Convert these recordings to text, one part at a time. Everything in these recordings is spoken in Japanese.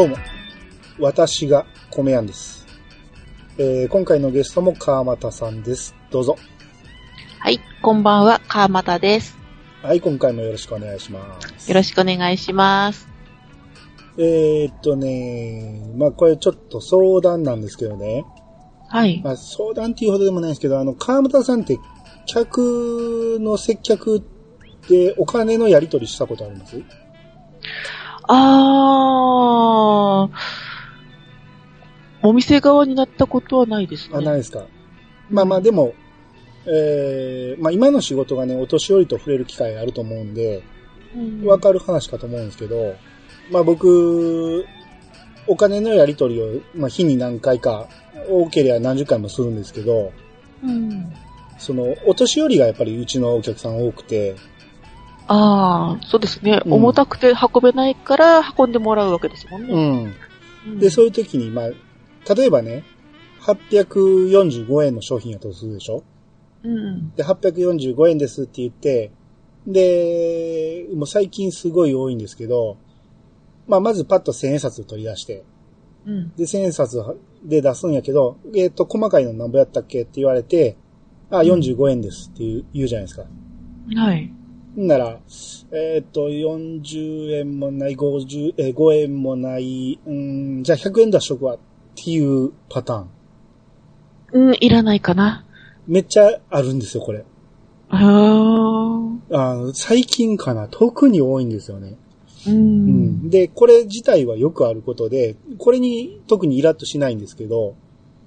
どうも、私が米やんです。えー今回のゲストも川又さんです。どうぞ。はい、こんばんは、川又です。はい、今回もよろしくお願いします。よろしくお願いします。えーっとね、まあこれちょっと相談なんですけどね。はい。まあ相談っていうほどでもないんですけど、あの、川又さんって客の接客でお金のやり取りしたことあります？あー、お店側になったことはないですね。あ、ないですか。まあまあでも、えー、まあ今の仕事がね、お年寄りと触れる機会があると思うんで、うんわかる話かと思うんですけど、まあ僕、お金のやり取りを、まあ日に何回か、多ければ何十回もするんですけど、うん。その、お年寄りがやっぱりうちのお客さん多くて、あー、そうですね、うん重たくて運べないから運んでもらうわけですもんうね。ん。うんで、そういう時に、まあ、例えばね、845円の商品やとするでしょ？うん。で、845円ですって言って、で、もう最近すごい多いんですけど、まあ、まずパッと千円札を取り出して、うん。で、千円札で出すんやけど、えっ、と、細かいの何ぼやったっけって言われて、あ、45円ですって言う言うじゃないですか。はい。んなら、えっ、と、40円もない、50、えー、5円もない、うん、じゃあ100円出しとくわっていうパターン。うん、いらないかな。めっちゃあるんですよ、これ。あー。あの最近かな、特に多いんですよね。う。うんん。で、これ自体はよくあることで、これに特にイラッとしないんですけど、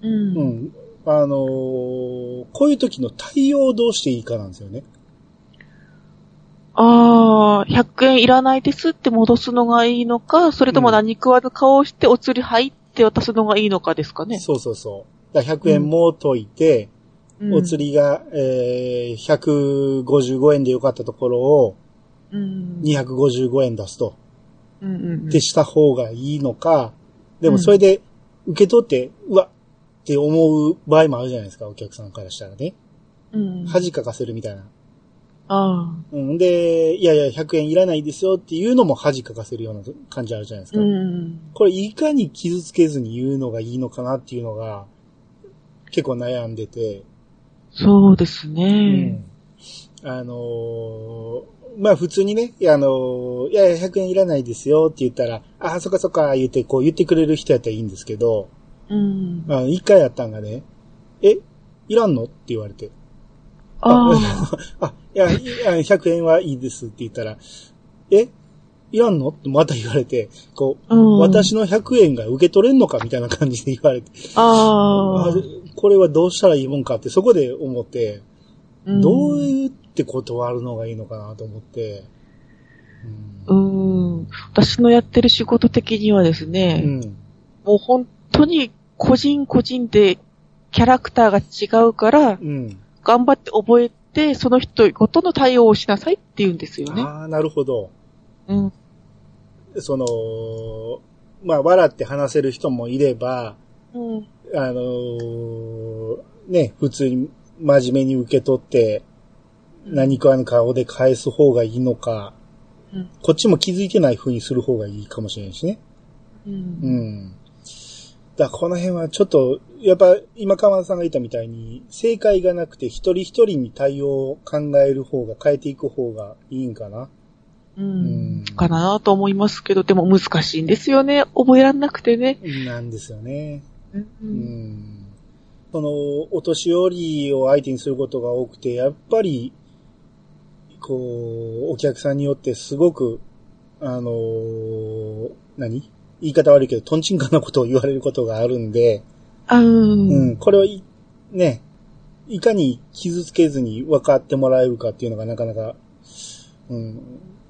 う。うんん。あのーこういう時の対応をどうしていいかなんですよね。あー、100円いらないですって戻すのがいいのか、それとも何食わぬ顔をしてお釣り入って渡すのがいいのかですかね。そうそうそう。だから100円も解いて、うんお釣りが、えー、155円でよかったところをうん。255円出すと。うんうんうんってした方がいいのか、でうんもそれで受け取って、うわって思う場合もあるじゃないですか、お客さんからしたらね。うん。恥かかせるみたいな。あうん、で、いやいや、100円いらないですよっていうのも恥かかせるような感じあるじゃないですあ。か。うん。これいかに傷つけずに言うのがいいのかなっていうのが、結構悩んでて、そうですうね。ん。あのーまあ普通にね、いやあのーいやいや、100円いらないですよって言ったら、ああ、そっかそっか、言って、こう言ってくれる人やったらいいんですけど、うん。あの一回やったんがね、え、いらんのって言われて。ああ、いや、いや100円はいいですって言ったら、え、いらんの？ってまた言われて、こう、あ。うん。私の100円が受け取れんのかみたいな感じで言われて、ああこれはどうしたらいいもんかってそこで思って、あ。どうう言って断るのがいいのかなと思って、ん。うん。私のやってる仕事的にはですうね、ん。もう本当に個人個人でキャラクターが違うから、うん。頑張って覚えて、その人ごとの対応をしなさいって言うんですよね。ああ、なるほど。うん。その、まあ、笑って話せる人もいれば、うん。あのーね、普通に真面目に受け取って、何かの顔で返す方がいいのか、うん。こっちも気づいてない風にする方がいいかもしれないしね。う。うんん。だからこの辺はちょっと、やっぱ今川田さんが言ったみたいに、正解がなくて一人一人に対応を考える方が、変えていく方がいいんかな。うん。かなと思いますけど、でも難しいんですよね。覚えらんなくてね。なんですよね。う。うんん。その、お年寄りを相手にすることが多くて、やっぱり、こう、お客さんによってすごく、あのー何？言い方悪いけど、トンチンカンなことを言われることがあるんで、あうん。うん、これをい、ね、いかに傷つけずに分かってもらえるかっていうのがなかなか、うん、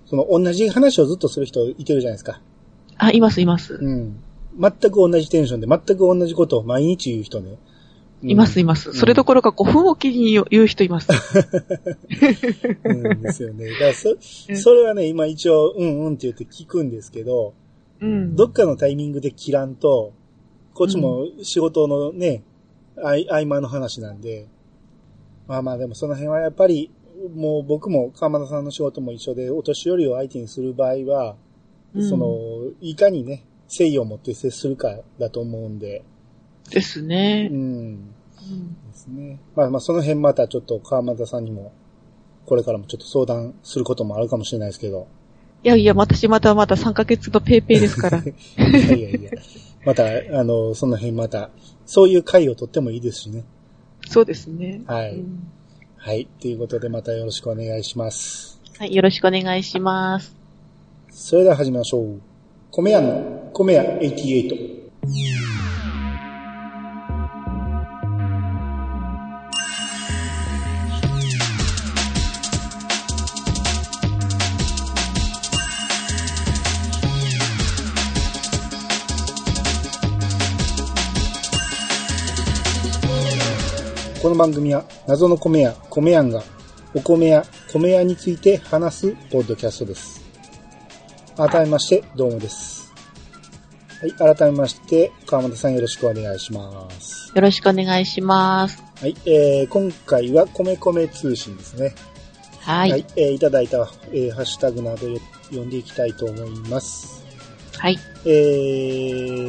その同じ話をずっとする人いてるじゃないですか。あ、います、います。うん。全く同じテンションで全く同じことを毎日言う人ね。うんいます、います。それどころか5分おきに言う人います。うんですよね。だからそうん、それはね、今一応、うんうんって言って聞くんですけど、うん。どっかのタイミングで切らんと、こっちも仕事のね、あい合間の話なんで、まあまあでもその辺はやっぱり、もう僕も川田さんの仕事も一緒で、お年寄りを相手にする場合は、うんその、いかにね、誠意を持って接するかだと思うんで、ですうね。ん。うんですね。まあまあ、その辺またちょっと川又さんにも、これからもちょっと相談することもあるかもしれないですけど、いやいや、私まだまだ3ヶ月のペーペーですから。いやいやいや、また、あの、その辺また、そういう回をとってもいいですしね。そうですね。はいうんはい。ということで、またよろしくお願いします。はい、よろしくお願いします。それでは始めましょう。米屋の、米屋88。の番組は謎の米屋、米屋がお米や米屋について話すポッドキャストです。改めまして、どうもです。はい、改めまして、川本さんよろしくお願いします。よろしくお願いします。はい、えー、今回は米米通信ですね。はい。はい。えーいただいた、えーハッシュタグなどを読んでいきたいと思います。え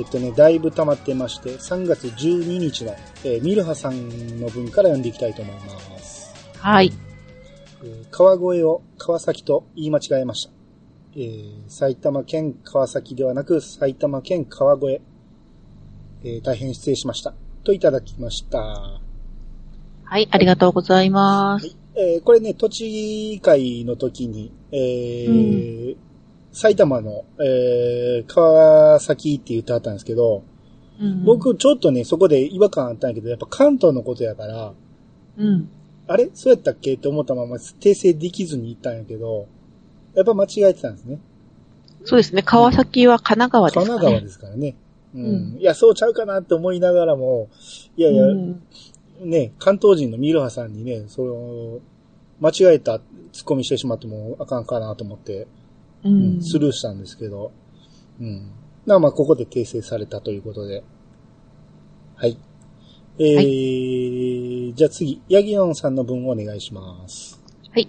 ーっとね、だいぶ溜まってまして、3月12日の、えーミルハさんの文から読んでいきたいと思います。はい。えー川越を川崎と言い間違えました。えー埼玉県川崎ではなく埼玉県川越。えー大変失礼しました。といただきました。ははい、ありがとうございます。いえーこれね、栃木会の時に、えー埼玉の、えー川崎って言ってあったんですけど、うん、僕ちょっとね、そこで違和感あったんやけど、やっぱ関東のことやから、うん。あれ？そうやったっけって思ったまま訂正できずに行ったんやけど、やっぱ間違えてたんですね。そうですね、川崎は神奈川ですかね。神奈川ですからね。うん。うんいや、そうちゃうかなって思いながらも、いやいや、うんね、関東人のミルハさんにね、その、間違えたツッコミしてしまってもあかんかなと思って、ううんん。スルーしたんですけど、うん。まあまあ、ここで訂正されたということで。はい。えー、じゃあ次、ヤギヨンさんの文をお願いします。はい。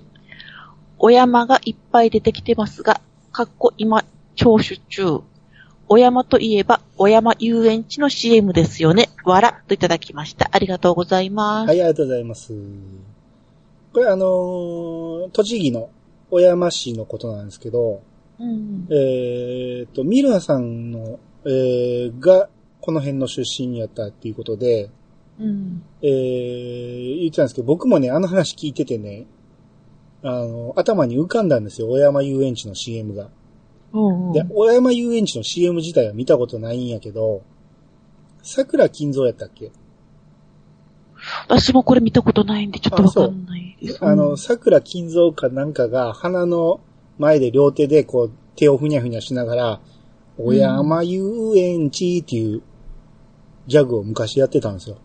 お山がいっぱい出てきてますが、かっこ今、聴取中。お山といえば、お山遊園地の CM ですよね。わら、といただきました。ありがとうございます。はい、ありがとうございます。これあのー栃木の小山市のことなんですけど、うん。えー、と、ミルハさんの、えー、が、この辺の出身やったっていうことで、うん。えー、言ってたんですけど、僕もね、あの話聞いててね、あの、頭に浮かんだんですよ、小山遊園地の CM が。うん、うん。で、小山遊園地の CM 自体は見たことないんやけど、桜金蔵やったっけ？私もこれ見たことないんで、ちょっとわかんない。あの、うん桜金蔵かなんかが鼻の前で両手でこう手をふにゃふにゃしながら、小山遊園地っていうギャグを昔やってたんですよ。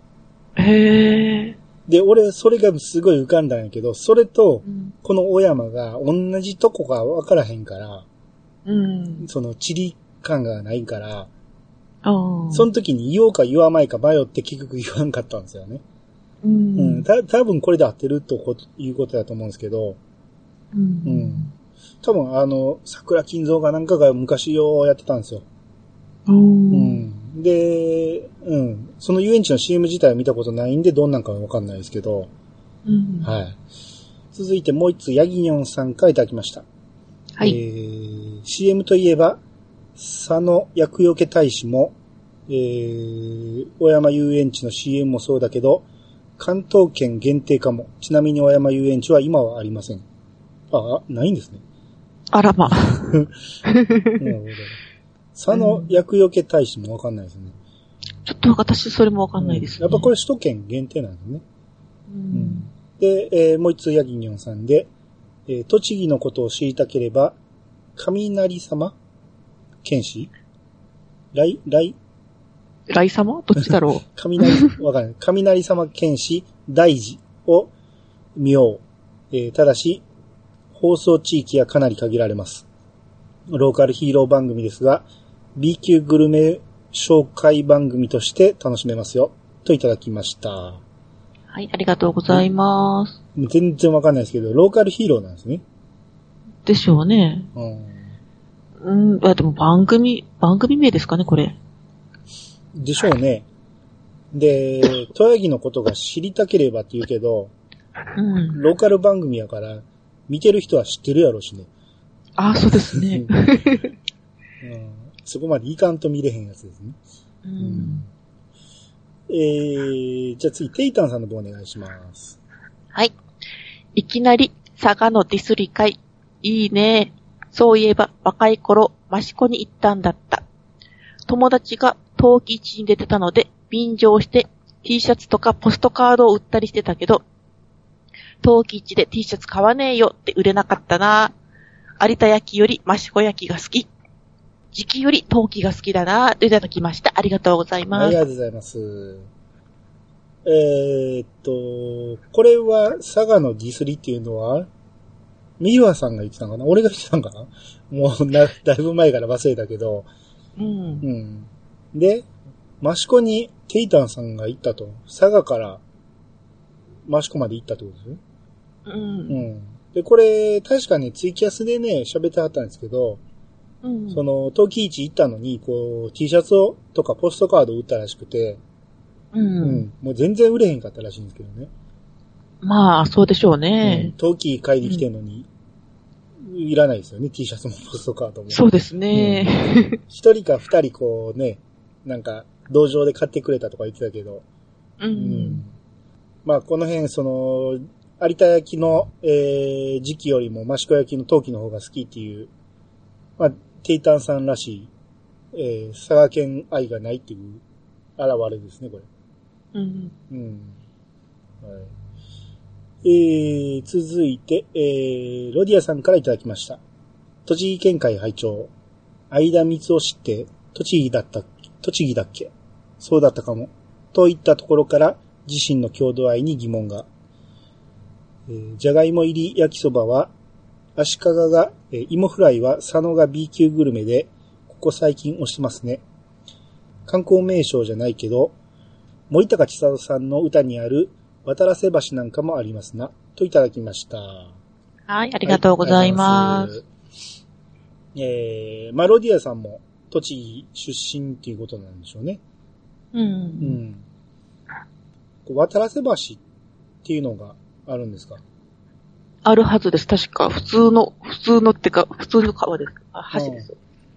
へえ。で、俺、それがすごい浮かんだんやけど、それとう、ん。この小山が同じとこがわからへんから、うん。その地理感がないから。その時に言おうか言わないか迷って結局言わんかったんですよね。ううん。ん。た、多分これで合ってるとこいうことだと思うんですけど、ううんん。多分あの、桜金蔵がなんかが昔ようやってたんですよ。う。うんん。で、うん。その遊園地の CM 自体は見たことないんで、どんなんかはわかんないですけど、うん。はい。続いてもう一つ、ヤギニョンさんからいただきました。はい。えー、CM といえば、佐野厄除け大使も、えー、小山遊園地の CM もそうだけど、関東圏限定かも。ちなみに小山遊園地は今はありません。あ、あないんですね。あらま。なるほど。佐野厄除け大使もわかんないですね。ちょっと私それもわかんないです、ねやっぱこれ首都圏限定なんですね。うん。で、えーもう一つヤギニョンさんで、えー栃木のことを知りたければ、雷様？剣士？来、来、ライ様？どっちだろ 雷、わかんない。雷様剣士大事を見よう。えーただし、放送地域はかなり限られます。ローカルヒーロー番組ですが、B 級グルメ紹介番組として楽しめますよ。といただきました。うはい、ありがとうございます。全然わかんないですけど、ローカルヒーローなんですね。でしょうね。うんうん、あでも番組、番組名ですかね、これ。でしょうね。で、トヤギのことが知りたければって言うけど、うん。ローカル番組やから、見てる人は知ってるやろしね。あ、そうですね。うん、そこまでいかんと見れへんやつですね。うん。えー、じゃあ次、テイタンさんの方お願いします。はい。いきなり、佐賀のディスリ会。いいね。そういえば、若い頃、益子に行ったんだった。友達が陶器市に出てたので、便乗して T シャツとかポストカードを売ったりしてたけど、陶器市で T シャツ買わねえよって売れなかったな。有田焼より益子焼が好き。時期より陶器が好きだなといただきました。ありがとうござい、ます。ありがとうございます。えーっと、これは佐賀のディスリっていうのは、ミワさんが言ってたのかな？俺が言ってたのかな？もうな、だいぶ前から忘れたけど、うんう。ん。で、益子にテイタンさんが行ったと。佐賀から益子まで行ったってことですよ。う。うんん。で、これ、確かね、ツイキャスでね、喋ってはったんですけど、うん。その、陶器市行ったのに、こう、T シャツを、とかポストカードを売ったらしくて、う。うんん。もう全然売れへんかったらしいんですけどね。まあ、そうでしょううんね。陶器買いに来てんのに、いらないですよね、T シャツもポストカードも。そうですね。一人か二人こうね、なんか、道場で買ってくれたとか言ってたけど、う。うんまあ、この辺、その、有田焼の、えー、時期よりも益子焼の陶器の方が好きっていう、まあ、テイタンさんらしい、えー、佐賀県愛がないっていう現れですね、これ。うん。うん。はい。えー、続いて、えー、ロディアさんからいただきました。栃木県会会長、相田光夫氏って、栃木だった、栃木だっけ？そうだったかも。といったところから、自身の郷土愛に疑問が。えー、じゃがいも入り焼きそばは、足利が、えー芋フライは佐野が B 級グルメで、ここ最近推してますね。観光名称じゃないけど、森高千里さんの歌にある渡らせ橋なんかもありますな、といただきました。あはい、ありがとうございます。。えー、マロディアさんも栃木出身っていうことなんでしょうね。う。うんう渡らせ橋っていうのがあるんですか？あるはずです。確か、普通の、普通のってか、普通の川です。あ、橋です。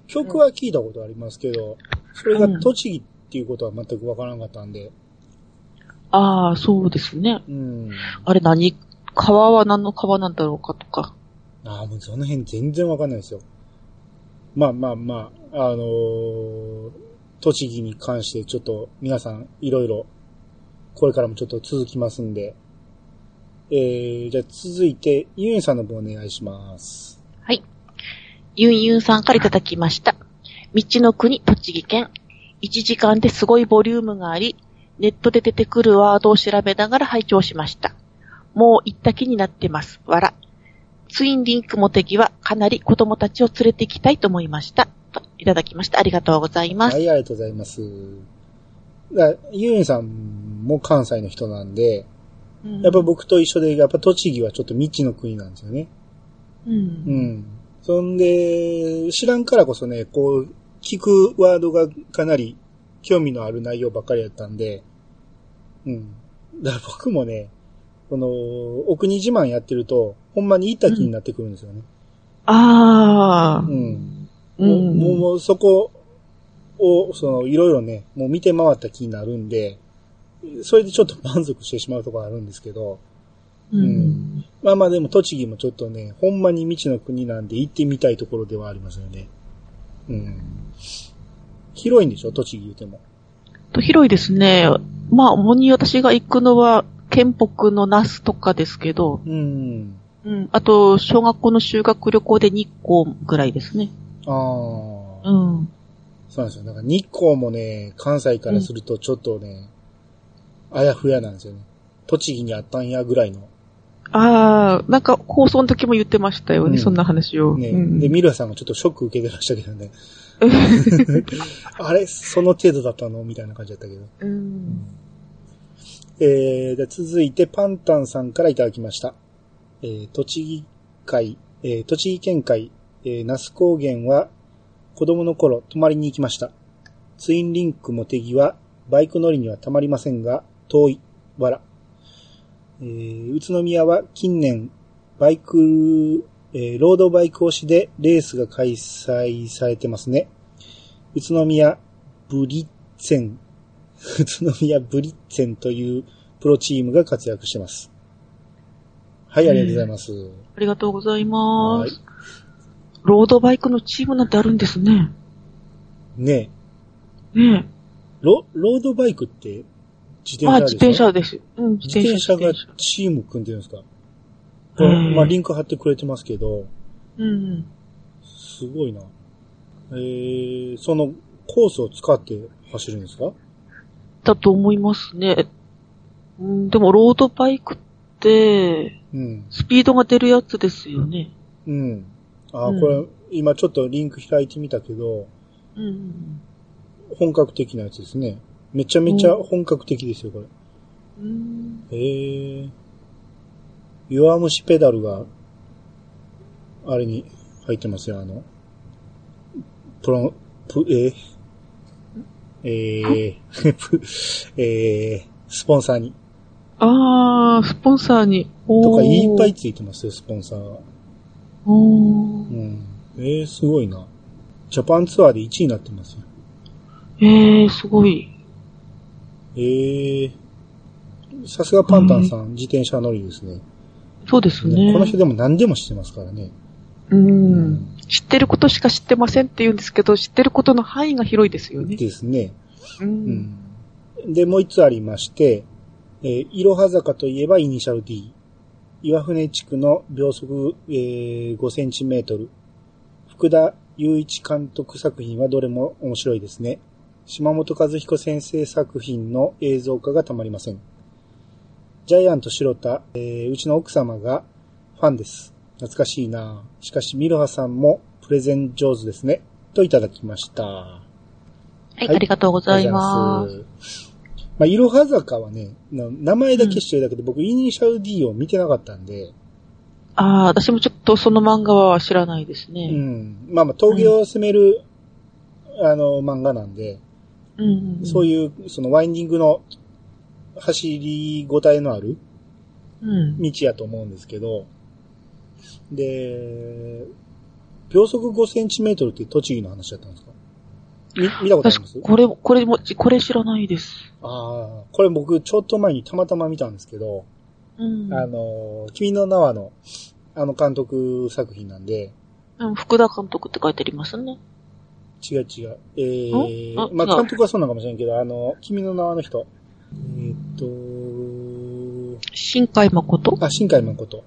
曲は聞いたことありますけど、それが栃木っていうことは全くわからなかったんで、ああ、そうですね。うん。あれ何、川は何の川なんだろうかとか。ああ、もうその辺全然わかんないですよ。まあまあまあ、あのー栃木に関してちょっと皆さんいろいろ、これからもちょっと続きますんで、えー、じゃあ続いて、ユンさんの方お願いします。はい。ユンユンさんからいただきました。道の国、栃木県。1時間ですごいボリュームがあり、ネットで出てくるワードを調べながら拝聴しました。もう行った気になってます。わら。ツインリンクモテギはかなり子供たちを連れて行きたいと思いました。といただきました。ありがとうございます。はい、ありがとうございます。だユンさんも関西の人なんで、うんやっぱ僕と一緒で、やっぱ栃木はちょっと未知の国なんですよね。う。うんん。そんで、知らんからこそね、こう、聞くワードがかなり興味のある内容ばっかりやったんで、うん。だから僕もね、この、お国自慢やってると、ほんまに行った気になってくるんですよね。ああ。うん。う。もう、もう、もうそこを、その、いろいろね、もう見て回った気になるんで、それでちょっと満足してしまうところあるんですけど、うん。まあまあでも栃木もちょっとね、ほんまに未知の国なんで行ってみたいところではありますよね。うん。広いんでしょ栃木言うても。と広いですね。まあ、主に私が行くのは、県北の那須とかですけど、うん。うん。あと、小学校の修学旅行で日光ぐらいですね。ああ、うん。そうなんですよ。なんか日光もね、関西からするとちょっとね、あやふやなんですよね。栃木にあったんやぐらいの。ああ、なんか放送の時も言ってましたよね、うんそんな話を。ね。うんで、ミルさんがちょっとショック受けてましたけどね。あれその程度だったの？みたいな感じだったけど。うん。えー、で続いてパンタンさんからいただきました。えー、栃木海、えー、栃木県海、えー、那須高原は、子供の頃泊まりに行きました。ツインリンクも手際、バイク乗りにはたまりませんが、遠い、わら。えー宇都宮は近年、バイク、えーロードバイク推しでレースが開催されてますね。宇都宮ブリッツェン、宇都宮ブリッツェンというプロチームが活躍してます。はい、ありがとうございます。ありがとうございまはいす。ロードバイクのチームなんてあるんですね。ねえねロ、ロードバイクって自転車でしょ自転車です。うん、自転車がチーム組んでるんですか？へーまあ、リンク貼ってくれてますけど、うん。すごいな。えー、そのコースを使って走るんですか？だと思いますね。うん、でもロードバイクって、うん。スピードが出るやつですよね。うん。あ、うんこれ、今ちょっとリンク開いてみたけど、うん。本格的なやつですね。めちゃめちゃ本格的ですよ、これ。うん。えー。弱虫ペダルが、あれに入ってますよ、あの、プロ、プ、えー、えー、プ えー、スポンサーに。あー、スポンサーに。おとかいっぱいい。ついてますよ、スポンサーが。おーうん。えー、すごいな。ジャパンツアーで1位になってますよ。えー、すごい。えー、さすがパンタンさん、自転車乗りですね。そうですねね。この人でも何でも知ってますからね。うん。知ってることしか知ってませんって言うんですけど、知ってることの範囲が広いですよね。ですね。う。うんん。で、もう一つありまして、えー、いろは坂といえばイニシャル D。岩船地区の秒速、えー、5センチメートル。福田雄一監督作品はどれも面白いですね。島本和彦先生作品の映像化がたまりません。ジャイアント白田、えーうちの奥様がファンです。懐かしいなしかし、ミロハさんもプレゼン上手ですね。といただきました。はい、はいありがとうございます。まあ、いろは坂はね、な名前だけ知ってるだけで、僕、イニシャル D を見てなかったんで、ああ、私もちょっとその漫画は知らないですうね。ん。まあまあ、峠を攻める、あの、漫画なんで、うん。うそういう、そのワインディングの走りごたえのあるん。うん。道やと思うんですけど、で、秒速5センチメートルって栃木の話だったんですか？み見たことあります？私、これ、これも、これ知らないです。ああ、これ僕ちょっと前にたまたま見たんですけど、うん。あの、君の名はの、あの監督作品なんで、うん福田監督って書いてありますね。違う違う。えーまあ監督はそうなのかもしれんけど、あの、君の名はの人。えーっ新海誠？と、あ、新海誠。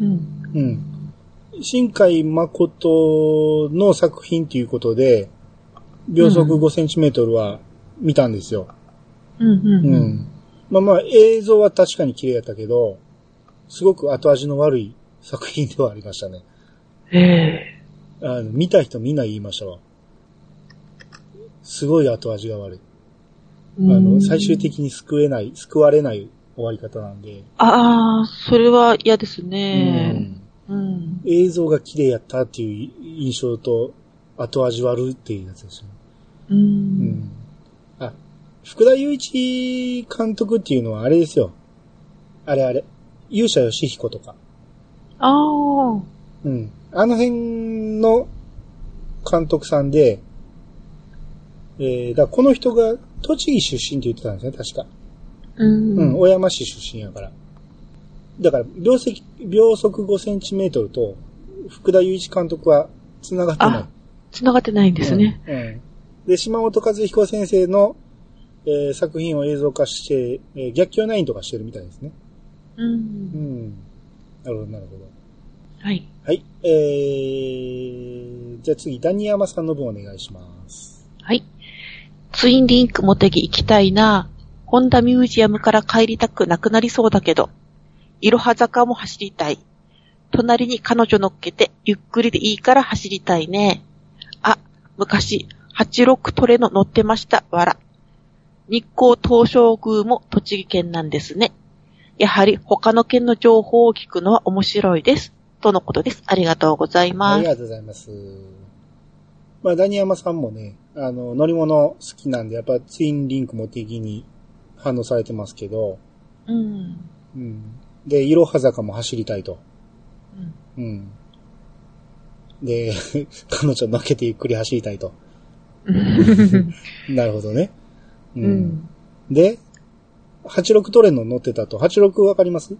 うん。うん。新海誠の作品ということで、秒速うん5センチメートルは見たんですよ。うん、うん。ううん。ん。まあまあ、映像は確かに綺麗やったけど、すごく後味の悪い作品ではありましたね。ええあの、見た人みんな言いましたわ。すごい後味が悪い。あの、最終。的に救えない、救われない終わり方なんで。ああ、それは嫌ですうね。んうん。映像が綺麗やったっていう印象と、後味悪いっていうやつですよ。う。うんん。あ、福田雄一監督っていうのはあれですよ。あれあれ。勇者ヨシヒコとか。ああ。うん。あの辺の監督さんで、えー、だこの人が栃木出身って言ってたんですね、確か。うん。うん、小山市出身やから。だから、秒速、秒速5センチメートルと、福田雄一監督は繋がってないあ。繋がってないんですね。うん。うんで、島本和彦先生の、えー作品を映像化して、えー逆境ナインとかしてるみたいですね。う。うんん。なるほど、なるほど。はい。はい。えー、じゃあ次、ダニヤマさんの分お願いします。はい。ツインリンクモテギ行きたいな。ホンダミュージアムから帰りたくなくなりそうだけど。いろは坂も走りたい。隣に彼女乗っけて、ゆっくりでいいから走りたいね。あ、昔、86トレの乗ってました。わら。日光東照宮も栃木県なんですね。やはり他の県の情報を聞くのは面白いです。とのことです。ありがとうございます。ありがとうございます。まあ、ダニヤマさんもね、あの、乗り物好きなんで、やっぱツインリンクも的に反応されてますけど、うん。うん。で、いろは坂も走りたいと。うんうん。で、彼女乗っけてゆっくり走りたいと。なるほどね。うう。ん。で、86トレノ乗ってたと。86わかります？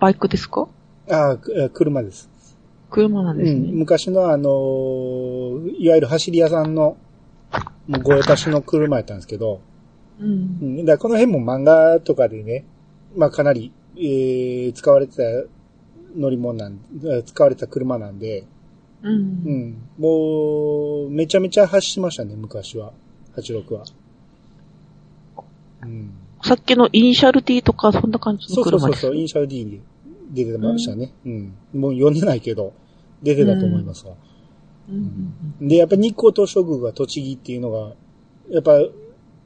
バイクですか？ああ、車です。車なんですうん、ね。昔のあのーいわゆる走り屋さんの、もうご用達の車やったんですけど、う。うんん、だこの辺も漫画とかでね、まあかなり、えー使われてた乗り物なん、えー使われた車なんで、う。うんん、もう、めちゃめちゃ走ってましたね、昔は。86は。うん。さっきのイニシャル D とかそんな感じそうそうの車です。そうそう、イニシャル D に出てましたね。うん。もう読んでないけど、出てたと思いますわ。うんで、やっぱ日光東照宮が栃木っていうのが、やっぱ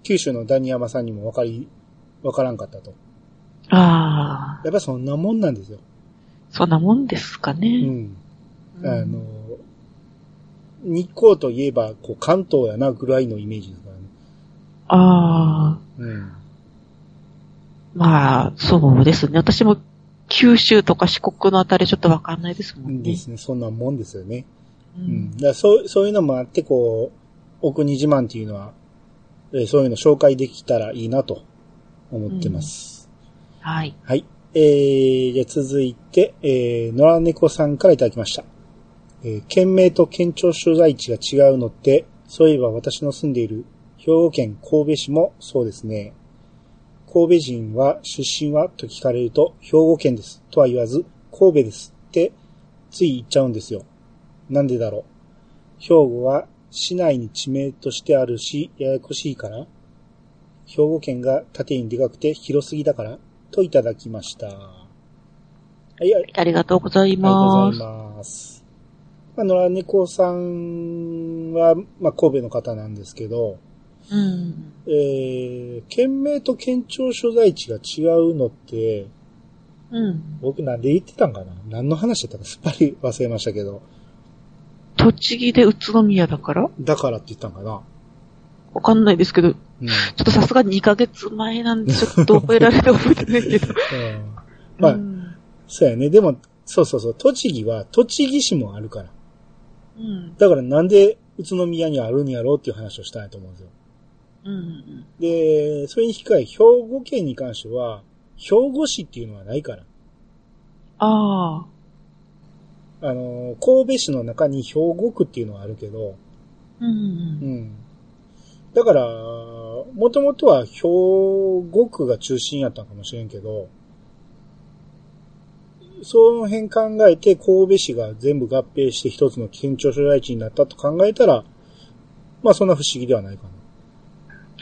九州のダニヤマさんにもわかり、わからんかったと。ああ、やっぱそんなもんなんですよ。そんなもんですかうね。ん。あの、日光といえば、こう、関東やなぐらいのイメージですからね。ああ、うん。まあ、そうですね。私も九州とか四国のあたりちょっとわかんないですもんね。ですね。そんなもんですよね。ううんん。だそう、そういうのもあって、こう、お国自慢っていうのは、えーそういうの紹介できたらいいなと思ってます。はい。はい。えー、じゃあ続いて、えー、野良猫さんからいただきました。えー、県名と県庁所在地が違うのって、そういえば私の住んでいる兵庫県神戸市もそうですね。神戸人は出身はと聞かれると兵庫県ですとは言わず神戸ですってつい言っちゃうんですよ。なんでだろう。兵庫は市内に地名としてあるし、ややこしいから兵庫県が縦にでかくて広すぎだからといただきました。はい、ありありがとうございがとうごます。ざいます。まあ、野良猫さんは、まあ、神戸の方なんですけど、うん。えー、県名と県庁所在地が違うのって、うん。僕なんで言ってたんかな？何の話だったかすっぱり忘れましたけど、栃木で宇都宮だから？だからって言ったんかな？わかんないですけど、ちょうん。っとさすがに2ヶ月前なんで、ちょっと覚えられて覚えてないけど。うんまあうん。そうやね。でも、そうそうそう、栃木は栃木市もあるから。うん。だからなんで宇都宮にあるんやろうっていう話をしたいと思うんですよ。うん。で、それに引き換え、兵庫県に関しては、兵庫市っていうのはないから。ああ。あの、神戸市の中に兵庫区っていうのはあるけど、うん。うん。だから、もともとは兵庫区が中心やったのかもしれんけど、その辺考えて神戸市が全部合併して一つの県庁所在地になったと考えたら、まあそんな不思議ではないかな。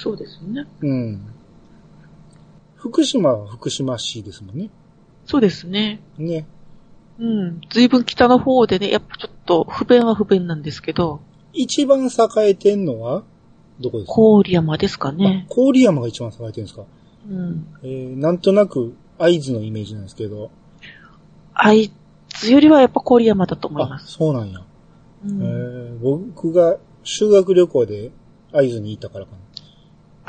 そうですよね。うん。福島は福島市ですもんね。そうですね。ね。うん。随分北の方でね、やっぱちょっと不便は不便なんですけど、一番栄えてんのはどこですか？郡山ですかね。あ郡山が一番栄えてるんですか？うん。えー、なんとなく会津のイメージなんですけど。会津よりはやっぱ郡山だと思いあま、す。そうなんや。うえん、ー、僕が修学旅行で会津に行ったからか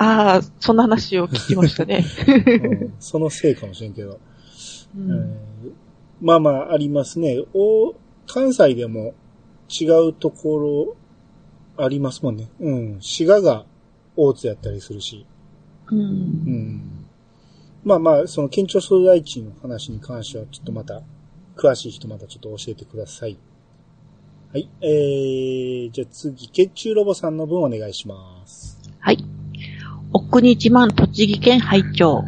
ああ、そんな話を聞きましたね。な。うん、そのせいかもしれんけど。うえんーまあまあ、ありますね。お、関西でも違うところありますもんね。うん。滋賀が大津やったりするし。う。うんん。まあまあ、その県庁所在地の話に関しては、ちょっとまた、詳しい人またちょっと教えてください。はい。えー、じゃあ次、血中ロボさんの分お願いします。はい。お国自慢栃木県拝聴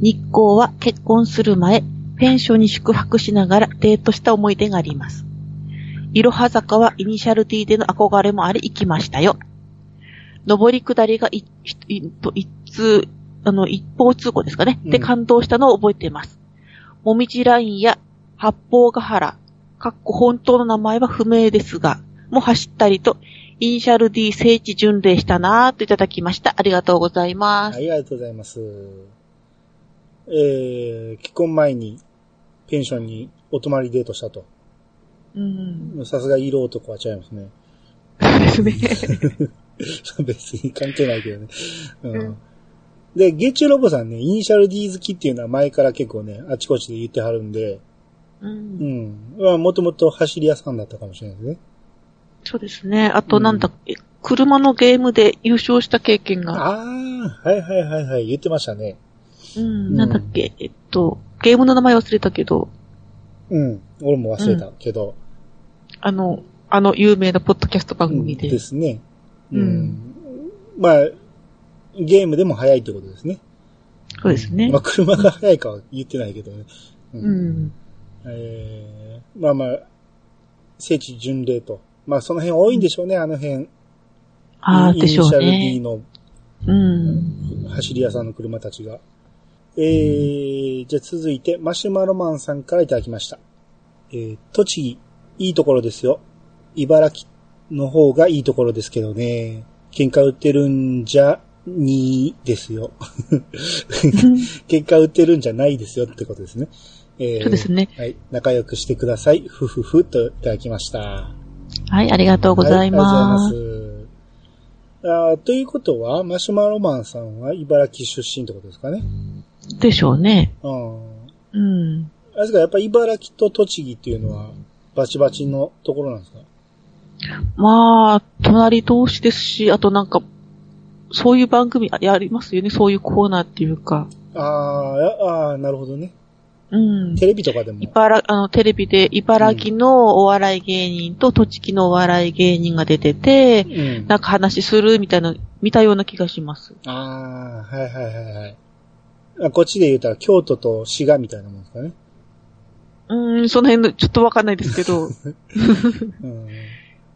日光は結婚する前、ペンションに宿泊しながらデートした思い出があります。いろは坂はイニシャル D での憧れもあり行きましたよ。上り下りが一通、あの、一方通行ですかね。でうん感動したのを覚えています。もみじラインや八方ヶ原、かっこ本当の名前は不明ですが、も走ったりと、イニシャル D 聖地巡礼したなぁといただきました。ありがとうございます。はい、ありがとうございます。えー、結婚前にペンションにお泊まりデートしたと。うん。さすが色男は違いますね。そうですね。別に関係ないけどね。うんうんで、ゲッチュロボさんね、イニシャル D 好きっていうのは前から結構ね、あちこちで言ってはるんで、う。うんん。まあ、もともと走り屋さんだったかもしれないですね。そうですね。あとなんだっけ、車のゲームで優勝した経験が。ああ、はいはいはいはい、言ってましたね。うん。なんだっけ、えっと、ゲームの名前忘れたけど、うん。俺も忘れたけど。あの、あの有名なポッドキャスト番うん組で。ですね。うんうん。まあ、ゲームでも速いってことですね。そうですねまあ、。車が速いかは言ってないけどね。ううん。えー、まあまあ、聖地巡礼と。まあ、その辺多いんでしょうね、あの辺。ああ、でしょうイニシャル D ね。のうん。走り屋さんの車たちが。えー、じゃあ続いて、マシュマロマンさんからいただきました。えー、栃木、いいところですよ。茨城の方がいいところですけどね。喧嘩売ってるんじゃ、にですよ。喧嘩売ってるんじゃないですよってことですね。えーそうですね。はい。仲良くしてください。ふふふといただきました。はい、ありがとうございます。はい、あ。あーということは、マシュマロマンさんは茨城出身ってことですかね？でしょうね。うん。うん。あれですか、やっぱ茨城と栃木っていうのは、バチバチのところなんですか？まあ、隣同士ですし、あとなんか、そういう番組あやりますよね。そういうコーナーっていうか。あーあー、なるほどね。うん。テレビとかでも。茨、あの、テレビで茨城のお笑い芸人と栃木のお笑い芸人が出てて、うん。なんか話するみたいな、見たような気がします。ああ、はいはいはいはい。あこっちで言うたら京都と滋賀みたいなもんですかね。うーん、その辺の、ちょっとわかんないですけど。うん。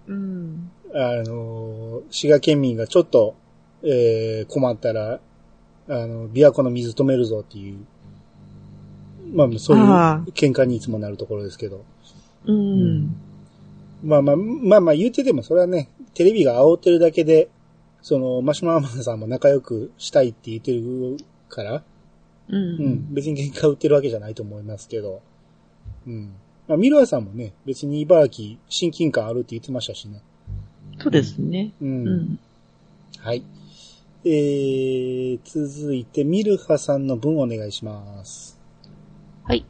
うん。あのー、滋賀県民がちょっと、えー、困ったら、あの、琵琶湖の水止めるぞっていう、まあ、そういうあ喧嘩にいつもなるところですけど。うん。まあまあ、まあまあ言っててもそれはね、テレビが煽ってるだけで、その、マシュマロマンさんも仲良くしたいって言ってるから、うん。うん、別に喧嘩売ってるわけじゃないと思いますけど、うん。まあ、ミルアさんもね、別に茨城親近感あるって言ってましたしね。そうですね。う。うんん。はい。えー、続いて、ミルハさんの文お願いします。はい。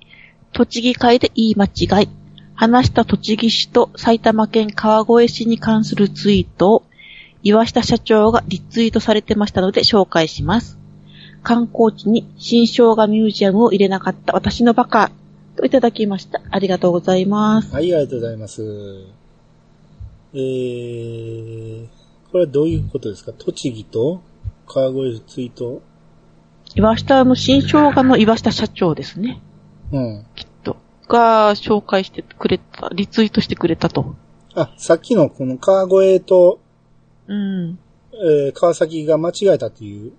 栃木会で言い間違い。話した栃木市と埼玉県川越市に関するツイートを岩下社長がリツイートされてましたので紹介します。観光地に新生姜ミュージアムを入れなかった私のバカといただきました。ありがとうございます。はい、ありがとうございます。えー、これはどういうことですか？栃木と川越ツイート？岩下の新生姜の岩下社長ですね。うん。きっと。が紹介してくれた、リツイートしてくれたと。あ、さっきのこの川越と、うん。えー川崎が間違えたっていう、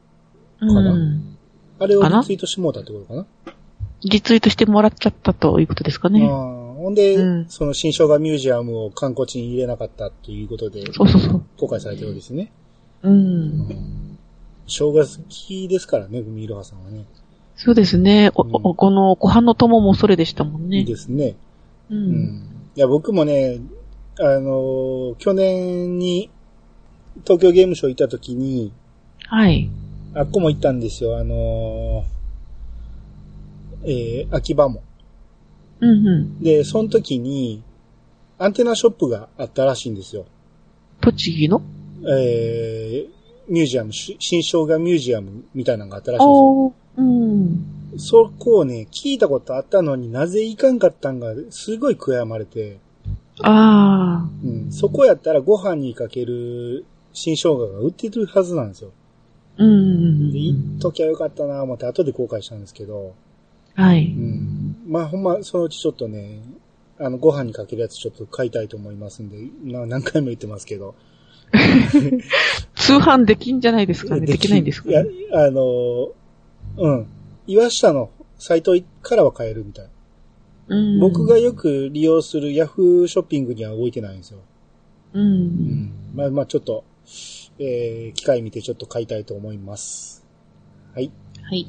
うな。ん。あれをリツイートしてもうたってことかな？リツイートしてもらっちゃったということですかあね。ーほんで、うんその新生姜ミュージアムを観光地に入れなかったっていうことで、そうそうそう。公開されてるわけですね。うん。生姜好きですからね、グミイロハさんはね。そうですね。このご飯の友もそれでしたもんね。いいですね。う。うんん。いや、僕もね、あのー去年に東京ゲームショウ行った時に、はい。あっこも行ったんですよ、あのーえー、秋葉も。うんうん。で、その時に、アンテナショップがあったらしいんですよ。栃木の？えー、ミュージアム、し新生姜ミュージアムみたいなのがあったらしいんおー。うん。そこをね、聞いたことあったのになぜ行かんかったんが、すごい悔やまれて、あうん、そこやったらご飯にかける新生姜が売ってるはずなんですよ。ー。うんで、行っときゃよかったなぁ思って後で後悔したんですけど、はい。うん。まあほんま、そのうちちょっとね、あの、ご飯にかけるやつちょっと買いたいと思いますんで、な 何回も言ってますけど。通販できんじゃないですかね？できないんですかいやね。、あの、うん。岩下のサイトからは買えるみたい。うん。僕がよく利用するヤフーショッピングには置いてないんですよ。う。うんん。まあまあちょっと、えー、機会見てちょっと買いたいと思います。はい。はい。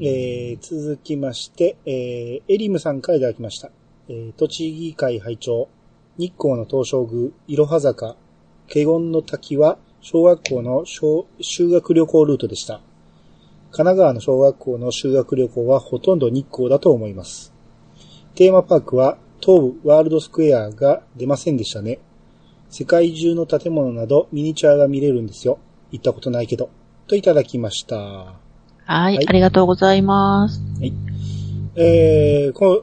えー、続きまして、えー、エリムさんからいただきました。えー栃木会会長、日光の東照宮、いろは坂、華厳の滝は小学校の小修学旅行ルートでした。神奈川の小学校の修学旅行はほとんど日光だと思います。テーマパークは東部ワールドスクエアが出ませんでしたね。世界中の建物などミニチュアが見れるんですよ。行ったことないけど。といただきました。はい、はいありがとうございます。えー、この、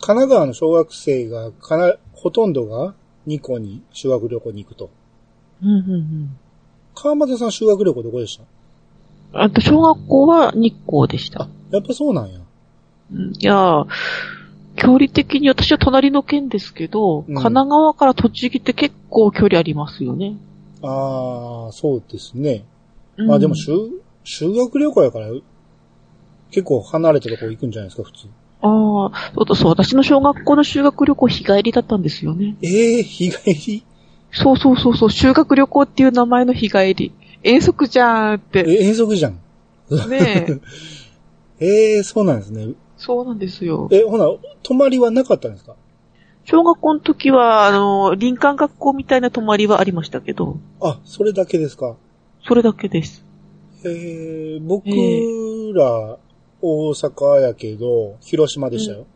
神奈川の小学生が、かな、ほとんどが日光に修学旅行に行くと。うんうんうん。川又さん修学旅行どこでした？あと、小学校は日光でした。やっぱそうなんや。うんいやー、距離的に私は隣の県ですけど、うん神奈川から栃木って結構距離ありますよね。あー、そうですね。うんあ、でも修、修学旅行やから、結構離れたとこ行くんじゃないですか、普通。ああ、そうだそう、私の小学校の修学旅行日帰りだったんですよね。えー、日帰り？そうそうそうそう、修学旅行っていう名前の日帰り。遠足じゃーんって。え、遠足じゃん。ねえ。えー、そうなんですね。そうなんですよ。え、ほな、泊まりはなかったんですか？小学校の時は、あの、林間学校みたいな泊まりはありましたけど、あ、それだけですか？それだけです。えー、僕えら、大阪やけど、広島でしたよ。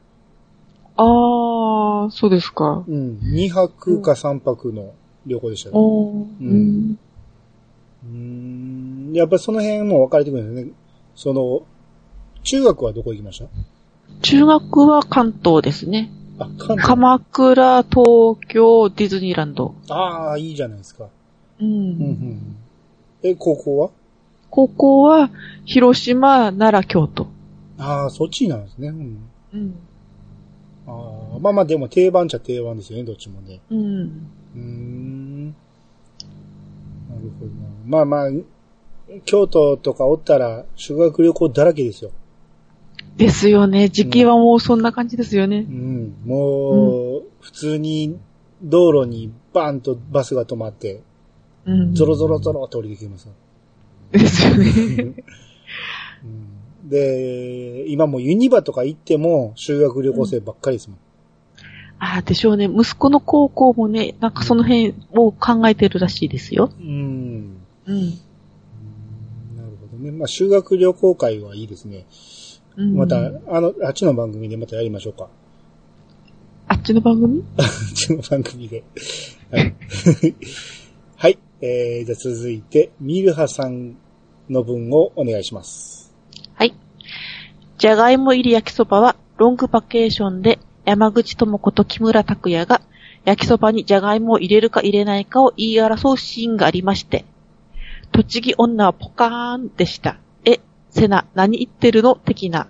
ああ、そうですか。うん。2泊か3泊の旅行でしたよ。おーうん。うーん。やっぱりその辺も分かれてくるんですね。その、中学はどこ行きました？中学は関東ですね。あ、関東。鎌倉、東京、ディズニーランド。ああ、いいじゃないですか。うん。うんうんうん。え、高校は？高校は、広島、奈良、京都。ああ、そっちなんですね。うん。うん。ああ、まあまあでも定番っちゃ定番ですよね、どっちもね。うん。うーん。なるほどな。まあまあ、京都とかおったら修学旅行だらけですよ。ですよね。時期はもうそんな感じですよねう。ん。もう、普通に道路にバーンとバスが止まって、うん。ゾロゾロゾロと降りてきますよ。ですよね。うん、で、今もうユニバとか行っても修学旅行生ばっかりですもん。ああ、でしょうね。息子の高校もね、なんかその辺を考えてるらしいですよ。うん。うん。うんなるほどね。まあ修学旅行会はいいですね。うんまた、あの、あっちの番組でまたやりましょうか。あっちの番組？あっちの番組で。はい。はい。えー、じゃあ続いて、ミルハさんの分をお願いします。はい。じゃがいも入り焼きそばは、ロングバケーションで山口智子と木村拓哉が、焼きそばにじゃがいもを入れるか入れないかを言い争うシーンがありまして、栃木女はポカーンでした。え、セナ、何言ってるの？的な。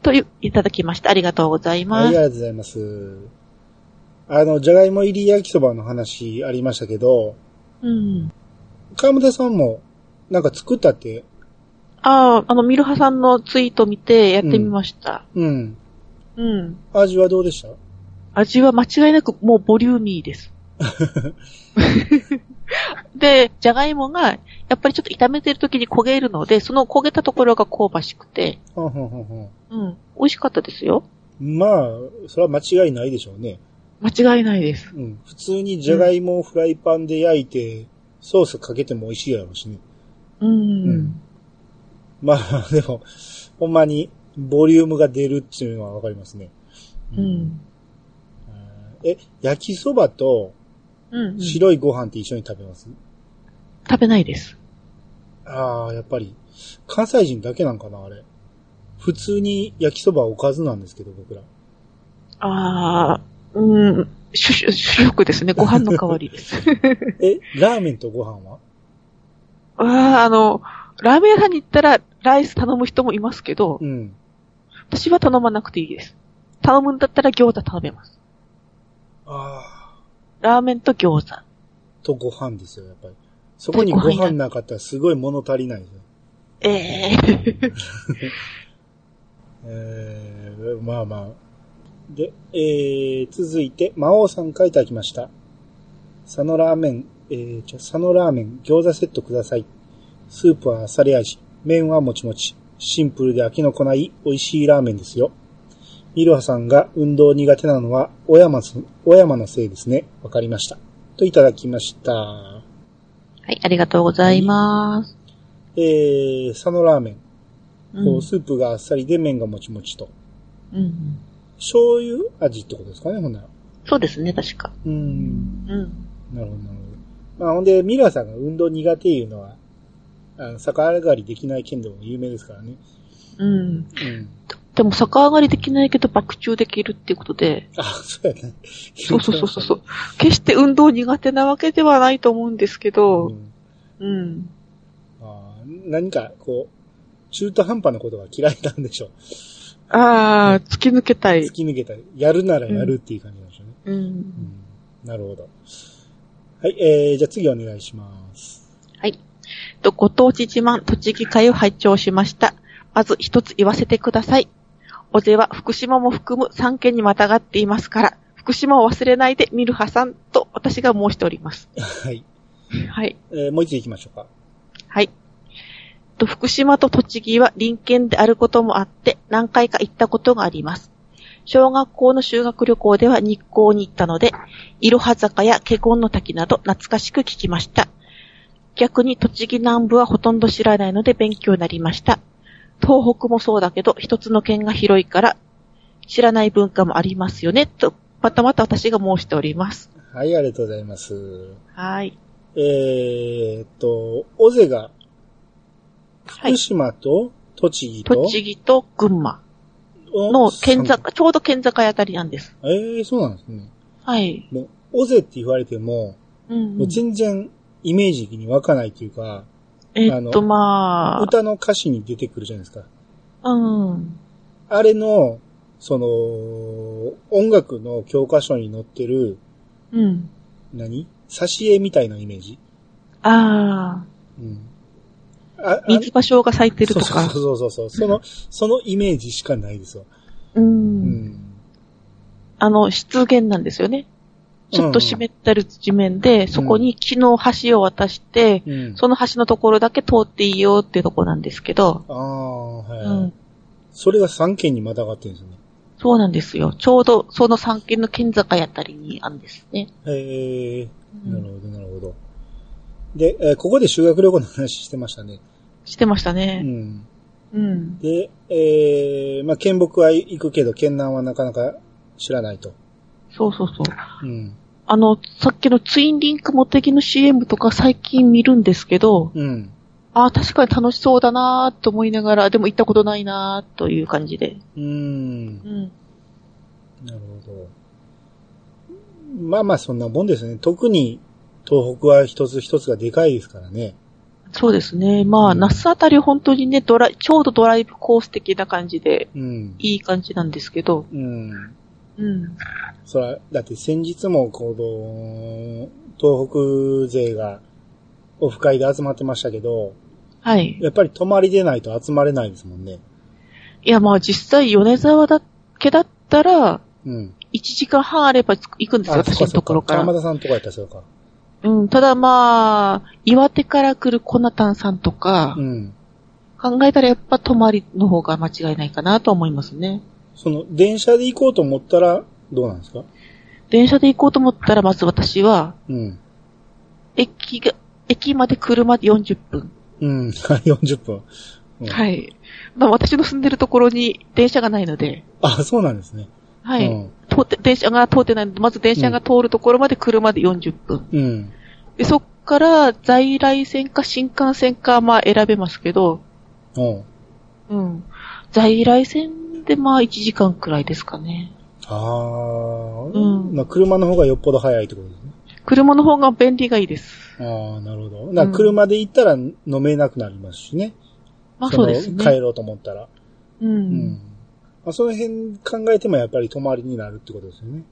という、いただきました。ありがとうござい、ます。ありがとうございます。あの、じゃがいも入り焼きそばの話ありましたけど、うん。川本さんも、なんか作ったって、ああ、あの、ミルハさんのツイート見てやってみました。うん。うん。味はどうでした？味は間違いなくもうボリューミーです。で、じゃがいもが、やっぱりちょっと炒めてる時に焦げるので、その焦げたところが香ばしくて、はんはんはんはんうん、美味しかったですよ。まあ、それは間違いないでしょうね。間違いないです。うん。普通にじゃがいもをフライパンで焼いて、ソースかけても美味しいやろうしね。うん。うんまあ、でも、ほんまに、ボリュームが出るっていうのはわかりますね。うん。え、焼きそばとうん、うん。食白いご飯って一緒に食べます、べないです。ああ、やっぱり、関西人だけなんかな、あれ。普通に焼きそばはおかずなんですけど、僕ら。ああ、うん、主主主食ですね。ご飯の代わりです。え、ラーメンとご飯は？ああ、あの、ラーメン屋さんに行ったらライス頼む人もいますけど、うん。私は頼まなくていいです。頼むんだったら餃子食べます。ああ、ラーメンと餃子。とご飯ですよ、やっぱり。そこにごご飯飯なかったらすごい物足りないですよ。ええ えー、まあまあ。で、えー、続いて、魔王さんからいただきました。佐野ラーメン、えー、じゃ、佐野ラーメン餃子セットください。スープはあっさり味。麺はもちもち。シンプルで飽きのこない美味しいラーメンですよ。ミルハさんが運動苦手なのは、小山す、小山のせいですね。わかりました。といただきました。はい、ありがとうございます。えー、佐野ラーメン。うんこうスープがあっさりで麺がもちもちと。うん。醤油味ってことですかね、ほんなら。そうですね、確か。うん。うん。なるほど、なるほど。まあ、ほんで、ミラーさんが運動苦手いうのは、逆上がりできない剣でも有名ですからね。うん。うん。でも逆上がりできないけど爆中できるっていうことで、あ、そうやね。そうそうそうそうそう。決して運動苦手なわけではないと思うんですけうど、ん。うん。あー何か、こう、中途半端なことが嫌いなんでしょう。ああ、突き抜けたい突。き抜けたり、やるならやるっていう感じなんでしょうね。うん。うん。なるほど。はい、えー、じゃあ次お願いします。はい。と、ご当地自慢栃木会を拝聴しました。まず一つ言わせてください。おぜは福島も含む3県にまたがっていますから、福島を忘れないでミルハさんと私が申しております。はい。はい。えー、もう一度行きましょうか。はい。と、福島と栃木は隣県であることもあって、何回か行ったことがあります。小学校の修学旅行では日光に行ったので、いろは坂や華厳の滝など懐かしく聞きました。逆に栃木南部はほとんど知らないので勉強になりました。東北もそうだけど、一つの県が広いから、知らない文化もありますよね、と、またまた私が申しております。はい、ありがとうございます。はい。えーっと、尾瀬が、はい福島と栃木と、栃木と群馬おの県境三、ちょうど県境あたりなんです。えー、そうなんですね。はい。もう、尾瀬って言われても、うんもう全然イメージに湧かないというか、あのえっと、ま歌の歌詞に出てくるじゃないですか。あ、うん。あれの、その、音楽の教科書に載ってる、うん。何？挿絵みたいなイメージ？ああ、うん。あ、あ水場所が咲いてるとか。そうそうそうそう。その、そのイメージしかないですよ。う。うんん。あの、湿原なんですよね。ちょっと湿ったる地面で、そこに木の橋を渡して、うん。その橋のところだけ通っていいよっていうとこなんですけど、ああ、はい、うん。それが3県にまたがってるんですよね。そうなんですよ。ちょうどその三県の県境あたりにあるんですね。へえ、うんなるほど、なるほど。で、えーここで修学旅行の話してましたね。してましたうね。ん。うん。で、えー、まあ、県北は行くけど、県南はなかなか知らないと。そうそうそう。うん。あの、さっきのツインリンクモテギの CM とか最近見るんですけど、うん。ああ、確かに楽しそうだなーと思いながら、でも行ったことないなーという感じで。うーん。うん。なるほど。まあまあ、そんなもんですね。特に、東北は一つ一つがでかいですからね。そうですね。まあ、うん那須あたり本当にね、ドライ、ちょうどドライブコース的な感じで、うん。いい感じなんですけど、うん。うん。そら、だって先日も、この、東北勢が、オフ会で集まってましたけど、はい。やっぱり泊まりでないと集まれないですもんね。いや、まあ実際米沢だけだったら、うん。1時間半あれば行くんですよ、私のところから。川田さんとかやったらそうか。うん、ただまあ、岩手から来るコナタンさんとかう、ん。考えたらやっぱ泊まりの方が間違いないかなと思いますね。その、電車で行こうと思ったら、どうなんですか？電車で行こうと思ったら、まず私は、うん。駅が、駅まで車で40分。うん。40分。うんはい。まあ私の住んでるところに電車がないので、あ、そうなんですね。はい。うん。通って、電車が通ってないので、まず電車が通るところまで車で40分。うん。で、そっから在来線か新幹線か、まあ選べますけど、うん。うん。在来線でまあ1時間くらいですかね。ああ、うんまあ車の方がよっぽど早いってことですね。車の方が便利がいいです。ああ、なるほど。だから車で行ったら飲めなくなりますしね。まあそうですね。の帰ろうと思ったら。う。うんん。まあ、その辺考えてもやっぱり泊まりになるってことですよね。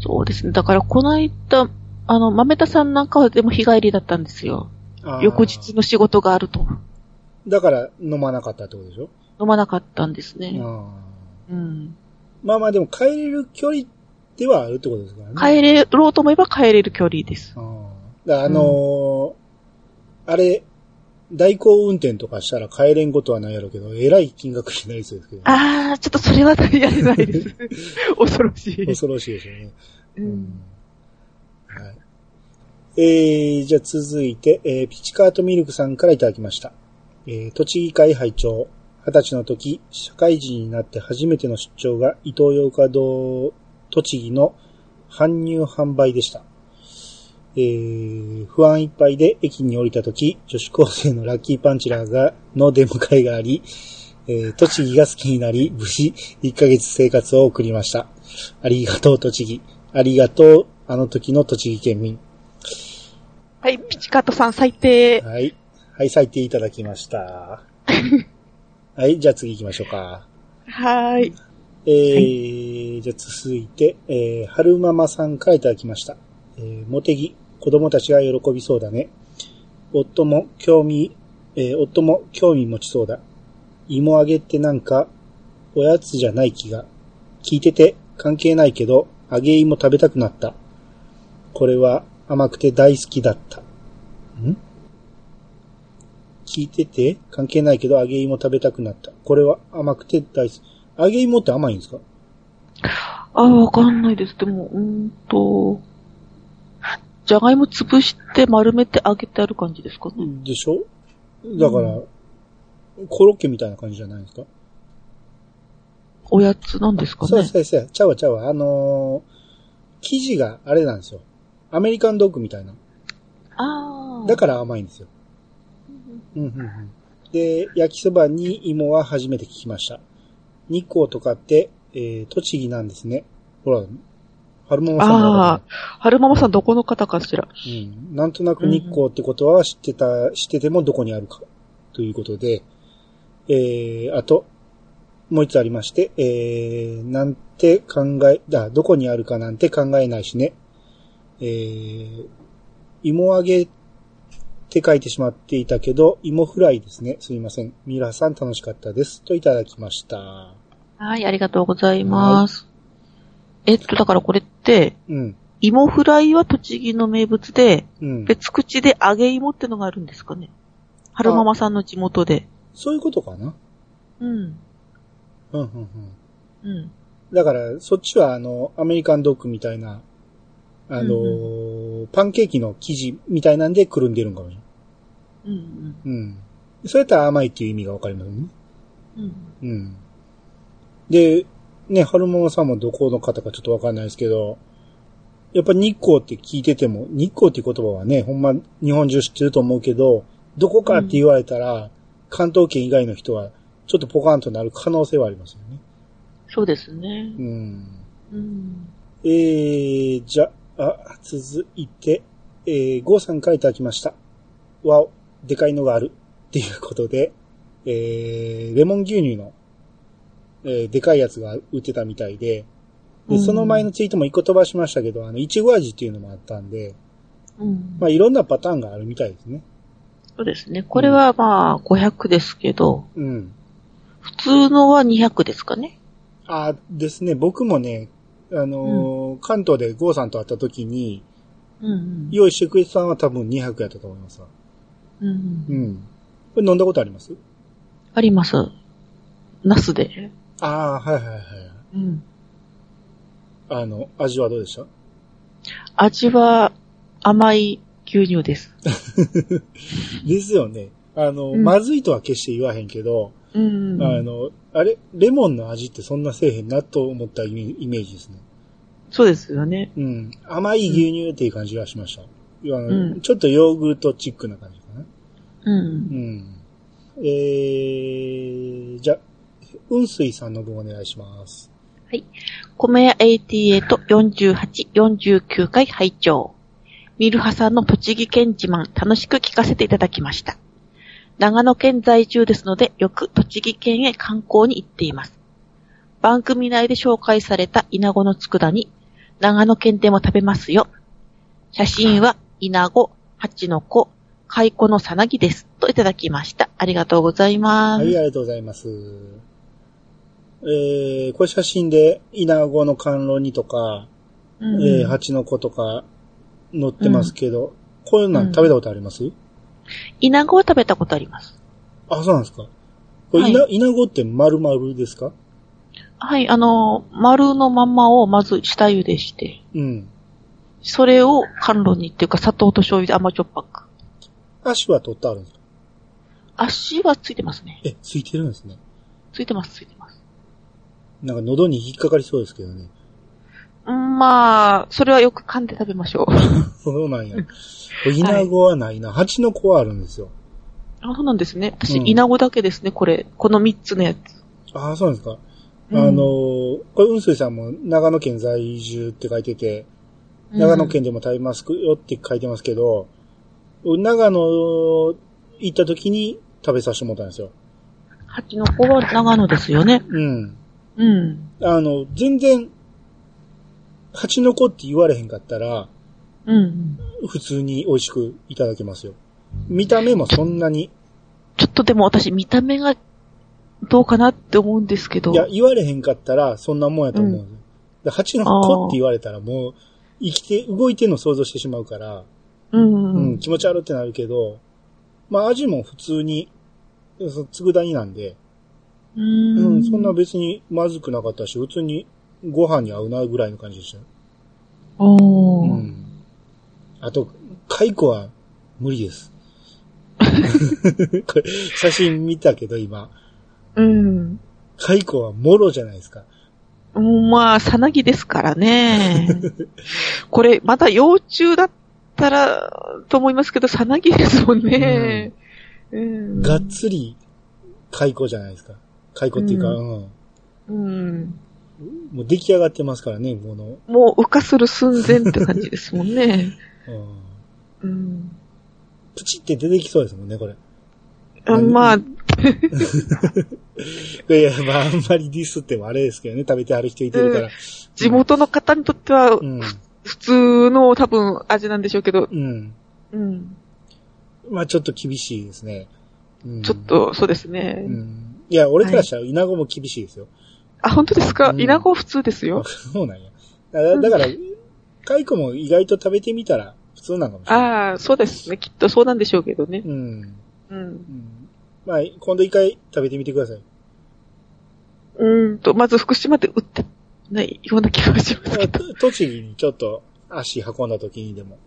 そうですね。だからこの間、あの、豆田さんなんかはでも日帰りだったんですよ。翌日の仕事があると。だから飲まなかったってことでしょ、飲まなかったんですね。あうん。ーまあまあでも帰れる距離ではあるってことですからね。帰れろうと思えば帰れる距離です。ああのーあれ、代行運転とかしたら帰れんことはないやろうけど、えらい金額になりそうですけど、ね。あー、ちょっとそれはやれないです。恐ろしい。恐ろしいですよね。うん。はい。えー、じゃあ続いて、えー、ピチカートミルクさんからいただきました。えー、栃木会会長、二十歳の時、社会人になって初めての出張が伊東洋華堂栃木の搬入販売でした。えー、不安いっぱいで駅に降りた時、女子高生のラッキーパンチラーが、の出迎えがあり、えー、栃木が好きになり、無事、1ヶ月生活を送りました。ありがとう、栃木。ありがとう、あの時の栃木県民。はい、ピチカートさん最低。はい。はい、咲いていただきました。はい、じゃあ次行きましょうか。はーい。えー、じゃあ続いて、えー、春ママさんからいただきました。えー、モテギ、子供たちが喜びそうだね。夫も興味、えー、夫も興味持ちそうだ。芋揚げってなんか、おやつじゃない気が。聞いてて関係ないけど、揚げ芋食べたくなった。これは甘くて大好きだった。ん？聞いてて関係ないけど揚げ芋食べたくなった。これは甘くて大好き。揚げ芋って甘いんですか？あー、わかんないです。でも、うーんと、じゃがいも潰して丸めて揚げてある感じですか？ね。でしょ？だから、コロッケみたいな感じじゃないですか？おやつなんですかそうね。そうそう。ちゃうわちゃうわ。あのー生地があれなんですよ。アメリカンドッグみたいな。あー。だから甘いんですよ。うんうんうん。で、焼きそばに芋は初めて聞きました。日光とかって、えー、栃木なんですね。ほら、春ママさんああ、春ママさんどこの方かしら？うん。なんとなく日光ってことは知ってた、知っててもどこにあるか。ということで、えー、あと、もう一つありまして、えー、なんて考え、だ、どこにあるかなんて考えないしね。えー、芋揚げって書いてしまっていたけど、芋フライですね。すいません。ミラさん楽しかったです。といただきました。はい、ありがとうございます。えっと、だからこれって、うん。芋フライは栃木の名物で、うん。別口で揚げ芋ってのがあるんですかね。春ママさんの地元で。そういうことかな。うん。うん、うん、うん。うん。だから、そっちはあの、アメリカンドッグみたいな、あのーパンケーキの生地みたいなんでくるんでるんかもしれん。うん。うん。それやったら甘いっていう意味がわかりますね。うん。うん。で、ね、春ママさんもどこの方かちょっとわかんないですけど、やっぱ日光って聞いてても、日光っていう言葉はね、ほんま日本中知ってると思うけど、どこかって言われたら、関東圏以外の人は、ちょっとポカンとなる可能性はありますよね。そうですね。うん。うん。えー、じゃあ、続いて、えー、ゴーさんからいただきました。わお、でかいのがある。っていうことで、えー、レモン牛乳の、えー、でかいやつが売ってたみたいで、で、うんその前のツイートも一個飛ばしましたけど、あの、いちご味っていうのもあったんで、うん。まあ、いろんなパターンがあるみたいですね。そうですね。これはまあ、500ですけど、うん。普通のは200ですかね。あですね、僕もね、あのー関東でゴーさんと会った時に、うんうん。用意してくれてたのは多分200やったと思いますわ。うんうん。うん。これ飲んだことあります？あります。ナスで。ああ、はいはいはい。うん。あの、味はどうでした？味は甘い牛乳です。ですよね。あの、うんまずいとは決して言わへんけど、うん。あの、あれ、レモンの味ってそんなせえへんなと思ったイメージですね。そうですよね。うん。甘い牛乳っていう感じがしました。うんちょっとヨーグルトチックな感じかな。う。うんん。えー、じゃあ、雲水さんの分お願いします。米屋88、48、49回拝聴ミルハさんの栃木県自慢楽しく聞かせていただきました。長野県在住ですので、よく栃木県へ観光に行っています。番組内で紹介された稲子の佃煮、長野県でも食べますよ。写真は稲子、八の子、蚕のさなぎです。といただきました。ありがとうございます。はい、ありがとうございます。えー、これ写真で、稲子の甘露煮とか、うんえー、蜂の子とか載ってますけど、こういうの食べたことあります、イナゴは食べたことあります。あ、そうなんですか。これ、はいイナ、イナゴって丸々ですか？はい、あの、丸のまんまをまず下茹でして、うん。それを甘露にっていうか砂糖と醤油で甘じょっぱく。足は取ってあるんですか？足はついてますね。え、ついてるんですね。ついてます、ついてます。なんか喉に引っかかりそうですけどね。うんまあ、それはよく噛んで食べましょう。そうなんや。イナゴはないな。蜂の子はあるんですよ。あそうなんですね。私、うんイナゴだけですね、これ。この三つのやつ。ああ、そうなんですか。うんあのー、これ、うんすいさんも長野県在住って書いてて、長野県でも食べますよって書いてますけど、長野行った時に食べさせてもらったんですよ。蜂の子は長野ですよね。うん。うん。あの、全然、蜂の子って言われへんかったら、うん。普通に美味しくいただけますよ。見た目もそんなに、ちょっとでも私、見た目がどうかなって思うんですけど。いや、言われへんかったらそんなもんやと思うんで蜂の子って言われたらもう、生きて、動いてんの想像してしまうから、うん。うん、気持ち悪ってなるけど、まあ味も普通に、そつぐだ煮なんで、ううん、ん。そんな別にまずくなかったし、普通にご飯に合うなぐらいの感じでしたよ。おー。うん。あと、蚕は無理です。これ、写真見たけど今、うん。蚕はもろじゃないですか。うんまあ、さなぎですからね。これ、まだ幼虫だったら、と思いますけど、さなぎですもんね。うん。がっつり蚕じゃないですか。蚕っていうか、ううん。うん。もう出来上がってますからね、もの。もう、羽化する寸前って感じですもんね。うん。うん。プチって出てきそうですもんね、これ。うんまあ、いや、まあ、あんまりディスってもあれですけどね、食べてある人いてるから。地元の方にとっては、うん。普通の多分味なんでしょうけど、うん。うん。まあ、ちょっと厳しいですね。うん、ちょっ。と、そうですね。うん。いや、俺からしたらイナゴも厳しいですよ。あ、本当ですか？うん稲子普通ですよ。そうなんや。だだから、蚕も意外と食べてみたら普通なのかもしれない。ああ、そうですね。きっとそうなんでしょうけどね。うん。うん。うん。まあ、今度一回食べてみてください。うーんと、まず福島で売ってないような気がしますけど。と栃木にちょっと足運んだ時にでも。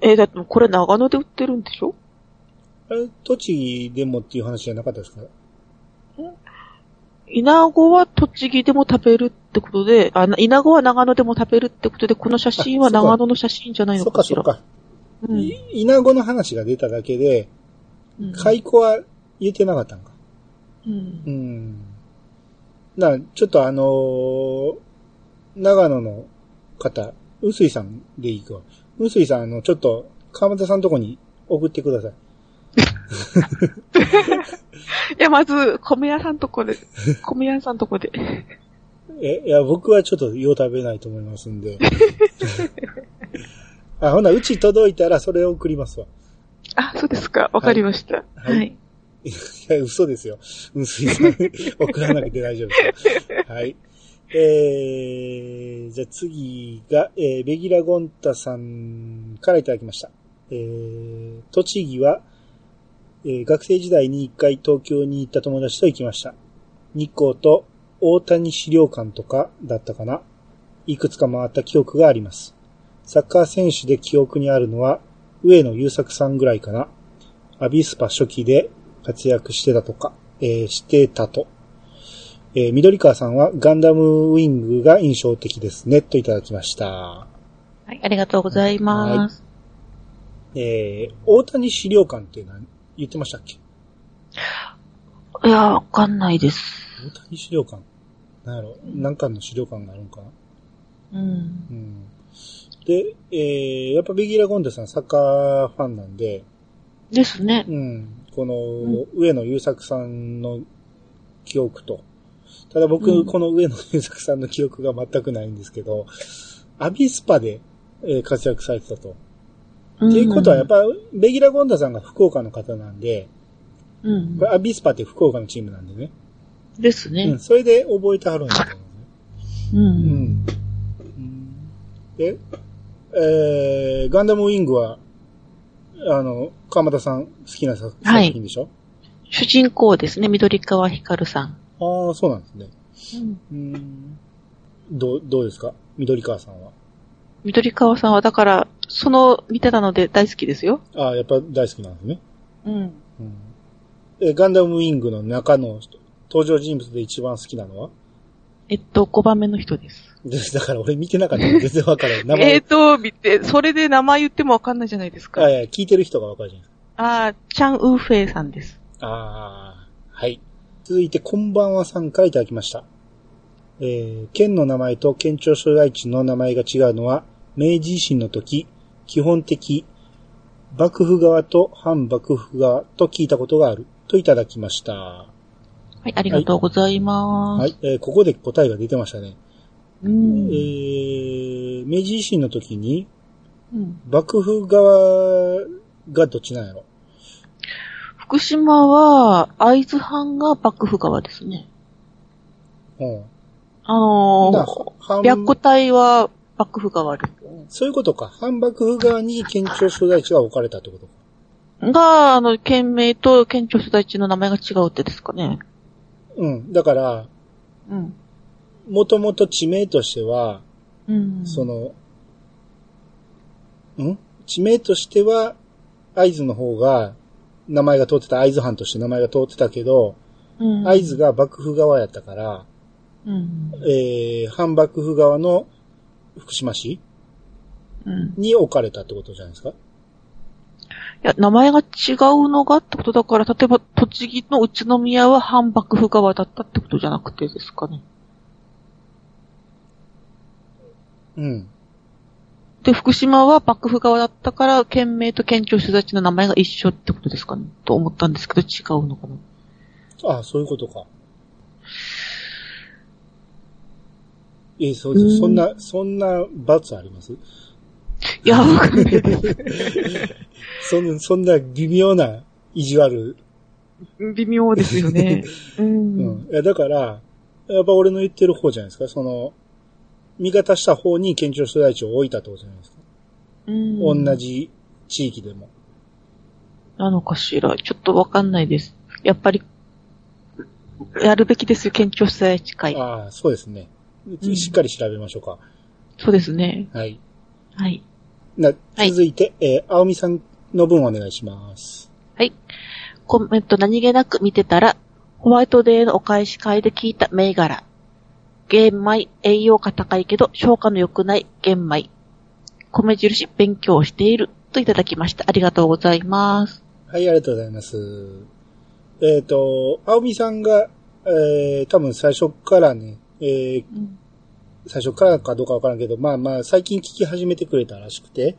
えーだってこれ長野で売ってるんでしょ？あれ、栃木でもっていう話じゃなかったですか？稲子は栃木でも食べるってことで、あ、な稲子は長野でも食べるってことで、この写真は長野の写真じゃないのそっかしら。かそっか。うんい稲子の話が出ただけで、うん蚕は言えてなかったんか。うんうん。だから、ちょっとあのー長野の方、うすいさんでいいか。うすいさん、あの、ちょっと、川又さんのとこに送ってください。いや、まず、米屋さんとこで、米屋さんとこで。え、いや、僕はちょっとよう食べないと思いますんで。あ、ほな、うち届いたらそれを送りますわ。あ、そうですか。わかりました。はいはい。いや、嘘ですよ。うすいさん、送らなくて大丈夫ですよ。はい。えー、じゃあ次が、えー、ベギラゴンタさんからいただきました。えー、栃木は、えー学生時代に一回東京に行った友達と行きました。日光と大谷資料館とかだったかな。いくつか回った記憶があります。サッカー選手で記憶にあるのは、上野優作さんぐらいかな。アビスパ初期で活躍してたとか、えーしてたと。えー緑川さんはガンダムウィングが印象的ですね、といただきました。はい、ありがとうございます。えー大谷資料館って何言ってましたっけ？い、や、わかんないです。大谷資料館なんやろ？何かの資料館があるんかな？うん。うん。で、えーやっぱベギラ・ゴンデさんサッカーファンなんで、ですね。うん。この、上野優作さんの記憶と。ただ僕、うんこの上野優作さんの記憶が全くないんですけど、アビスパで、えー活躍されてたと。っっていうことは、やっぱ、ベギラ・ゴンダさんが福岡の方なんで、うんこ。れアビスパって福岡のチームなんでね。ですねうん。。それで覚えてはるんだと思うね。う。うんん。で、えー、ガンダムウィングは、あの、川又さん好きな作品でしょ、主人公ですね、緑川光さん。ああ、そうなんですね。うん、うん。どう、どうですか？緑川さんは。緑川さんは、だから、その、見てたので大好きですよ。ああ、やっぱ大好きなんですね。うん。うん。え、ガンダムウィングの中の人登場人物で一番好きなのは？えっと、5番目の人です。です。だから俺見てなかったら全然わからない。名前。えっと、見て、それで名前言ってもわかんないじゃないですか。あいや、聞いてる人がわかるじゃないあー、チャン・ウーフェイさんです。か。ああ、はい。続いて、こんばんはさんからいただきました。えー、県の名前と県庁所在地の名前が違うのは、明治維新の時、基本的、幕府側と反幕府側と聞いたことがある、といただきました。ははい、ありがとうございます。い。えーここで答えが出てましたね。うんえー、明治維新の時に、うん幕府側がどっちなんやろ？福島は、会津藩が幕府側ですね。うん。あのだー、反白虎隊は幕府側です。そういうことか。反幕府側に県庁所在地が置かれたってことか。が、あの、県名と県庁所在地の名前が違うってですかね。うん。だから、うん。もともと地名としては、うん。その、ん？地名としては、会津の方が、名前が通ってた、会津藩として名前が通ってたけど、うん、会津が幕府側やったから、うん。えー、反幕府側の福島市？うん。いに置かれたってことじゃないですか？や、名前が違うのがってことだから、例えば、栃木の宇都宮は反幕府側だったってことじゃなくてですかね。うん。で、福島は幕府側だったから、県名と県庁所在地の名前が一緒ってことですかね？と思ったんですけど、違うのかな。ああ、そういうことか。えーそうです。うんそんな、そんな罰あります？いや、わかんない。そんそんな微妙な意地悪。微妙ですよね。う。うんん。いや、だから、やっぱ俺の言ってる方じゃないですか？その、味方した方に県庁所在地を置いたってことじゃないですか？うん。同。じ地域でも。なのかしら？ちょっとわかんないです。やっぱり、やるべきですよ、県庁所在地会。ああ、そうですね。しっかり調べましょうか。そうですね。はい。はい。なはい続いて、えー青みさんの分お願いします。はい。コメント何気なく見てたら、ホワイトデーのお返し会で聞いた銘柄。玄米、栄養価高いけど消化の良くない玄米。米印勉強しているといただきました。ありがとうございます。はい、ありがとうございます。えっ、と、青みさんが、えー、多分最初からね、えー、うん。最初からかどうかわからんけど、まあまあ、最近聞き始めてくれたらしくて、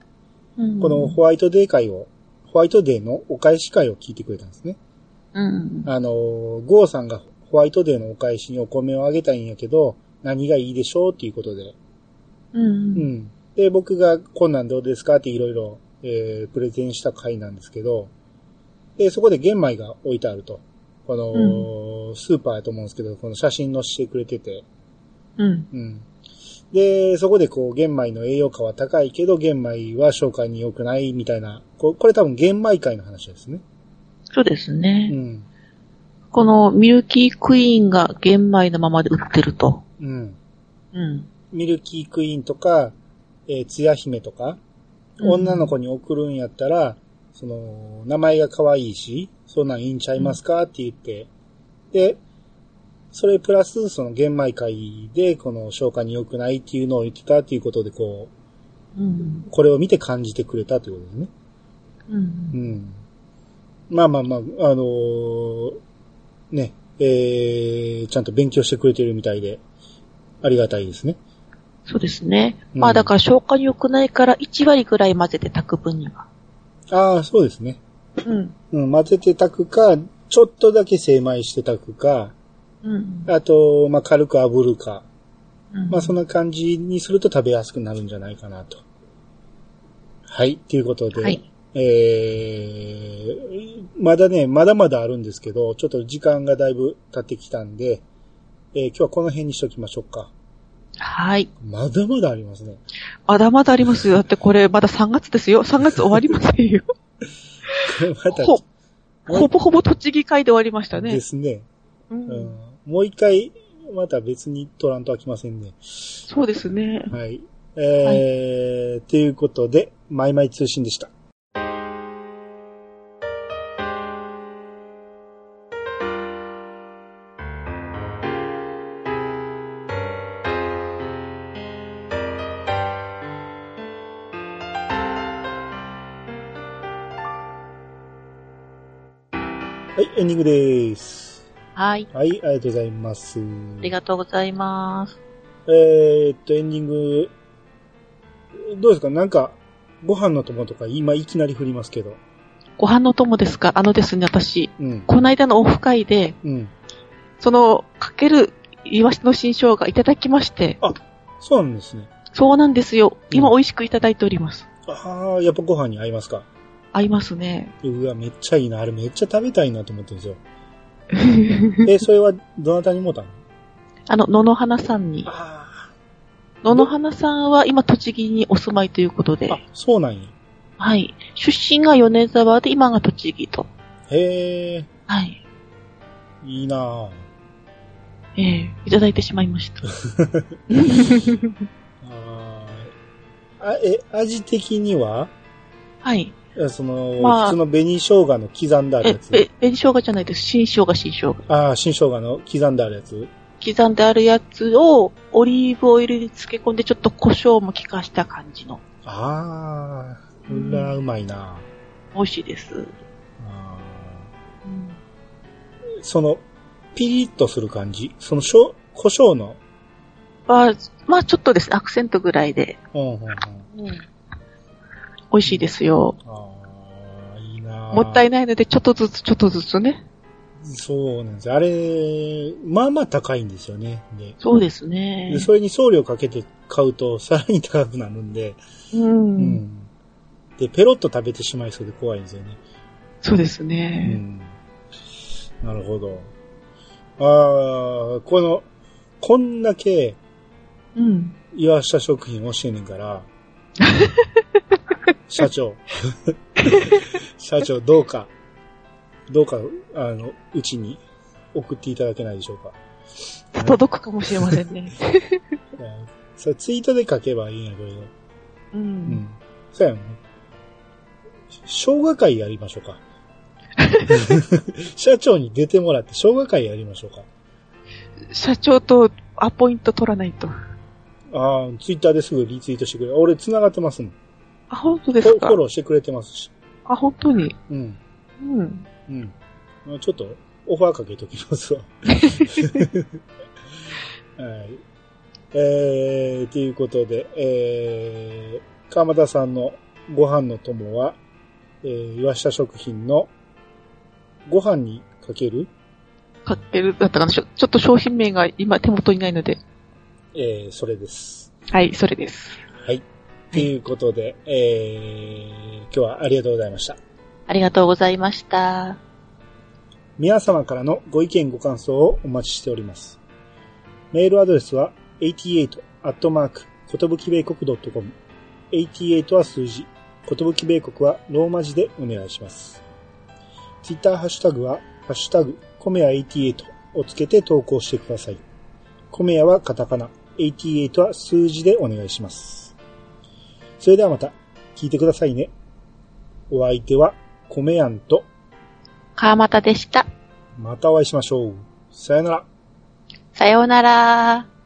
うんこのホワイトデー会を、ホワイトデーのお返し会を聞いてくれたんですね。うん。あの、ゴーさんがホワイトデーのお返しにお米をあげたいんやけど、何がいいでしょうっていうことで。う。うんん。で、僕がこんなんどうですかっていろいろ、えー、プレゼンした回なんですけど、で、そこで玄米が置いてあると。この、スーパーやと思うんですけど、この写真載せてくれてて、うん。うん。で、そこでこう、玄米の栄養価は高いけど、玄米は消化に良くないみたいな、ここれ多分玄米会の話ですね。そうですうね。ん。このミルキークイーンが玄米のままで売ってると。うん。うん。ミルキークイーンとか、えー、つや姫とか、うん女の子に送るんやったら、その、名前が可愛いし、そんなんいいんちゃいますかって言って、で、それプラス、その玄米会で、この消化に良くないっていうのを言ってたっていうことで、こうんう、。これを見て感じてくれたということですね。うんう。ん。まあまあまあ、あのーね、えー、ちゃんと勉強してくれてるみたいで、ありがたいですね。そうですね。うんまあだから消化に良くないから1割ぐらい混ぜて炊く分には。ああ、そうですね。うん。うん、混ぜて炊くか、ちょっとだけ精米して炊くか、うん。あと、まあ、軽く炙るか。うんまあ、そんな感じにすると食べやすくなるんじゃないかなと。はい、ということで、はいえー、まだね、まだまだあるんですけど、ちょっと時間がだいぶ経ってきたんで、えー今日はこの辺にしときましょうか。はい。まだまだありますね。まだまだありますよ。だってこれまだ3月ですよ。3月終わりませんよ。ほ、ほぼほぼ栃木会で終わりましたね。ですね。ううんん。もう一回、また別に取らんとあきませんね。そうですね。はい。えー、ということで、マイマイ通信でした。エンディングです。はい。はい、ありがとうございます。ありがとうございます。えーっと、エンディング、どうですか？なんか、ご飯の友とか今いきなり振りますけど。ご飯の友ですか？あのですね、私、うん。この間のオフ会で、うん。その、かけるイワシの新生姜いただきまして、そうなんですね。そうなんですよ。今うん美味しくいただいております。ああ、やっぱご飯に合いますか？合いますね。うわ、めっちゃいいな。あれめっちゃ食べたいなと思ってるんですよ。え、それはどなたにもたの？あの、野々花さんに。あ野々花さんは今栃木にお住まいということであ。、あ、そうなんや。はい。出身が米沢で今が栃木と。へえ、はい。いいなぁええいただいてしまいました。あ、え、味的には？はい。えその、まあ普通の紅生姜の刻んであるえやつ。、え、紅生姜じゃないです。新生姜、新生姜。ああ、新生姜の刻んであるやつ。刻んであるやつをオリーブオイルに漬け込んでちょっと胡椒も効かした感じの。ああ、うら、うまいな美味しいです。あうんーその、ピリッとする感じ？その、胡椒の、まあ、まあちょっとですね、アクセントぐらいで。うんうんうん。美味しいですよ。あもったいない。ので、ちょっとずつちょっとずつね。そうなんです。あれ、まあまあ高いんですよね。で、そうですねで。それに送料かけて買うとさらに高くなるんで、う。うんん。で、ペロッと食べてしまいそうで怖いんですよね。そうですうね。ん。なるほど。ああ、この、こんだけうん。岩下食品教えねんから、社長。社長、どうか、どうか、あの、うちに送っていただけないでしょうか。届くかもしれませんね。う んそれツイートで書けばいいんやけど。う。うんん。そうやん。生姜会やりましょうか。社長に出てもらって生姜会やりましょうか。社長とアポイント取らないと。ああ、ツイッターですぐリツイートしてくれ。俺繋がってますもん。あ、本当フですか？ォフォローしてくれてますし。あ、本当に？うん。うん。うん。まあちょっと、オファーかけときますわ。はい。えー、ということで、えー、川又さんのご飯の友は、えー、岩下食品のご飯にかける、かける、だったかな？ちょちょっと商品名が今手元にないので。えー、それです。はい、それです。はい。ということで、えー、今日はありがとうございました。ありがとうございました。皆様からのご意見ご感想をお待ちしております。メールアドレスは88アットマーク、ことぶき米国 .com。88は数字、ことぶき米国はローマ字でお願いします。ツイッターハッシュタグは、ハッシュタグ、コメヤ88をつけて投稿してください。コメヤはカタカナ、88は数字でお願いします。それではまた、聞いてくださいね。お相手は、コメヤンと、川又でした。またお会いしましょう。さよなら。さようなら。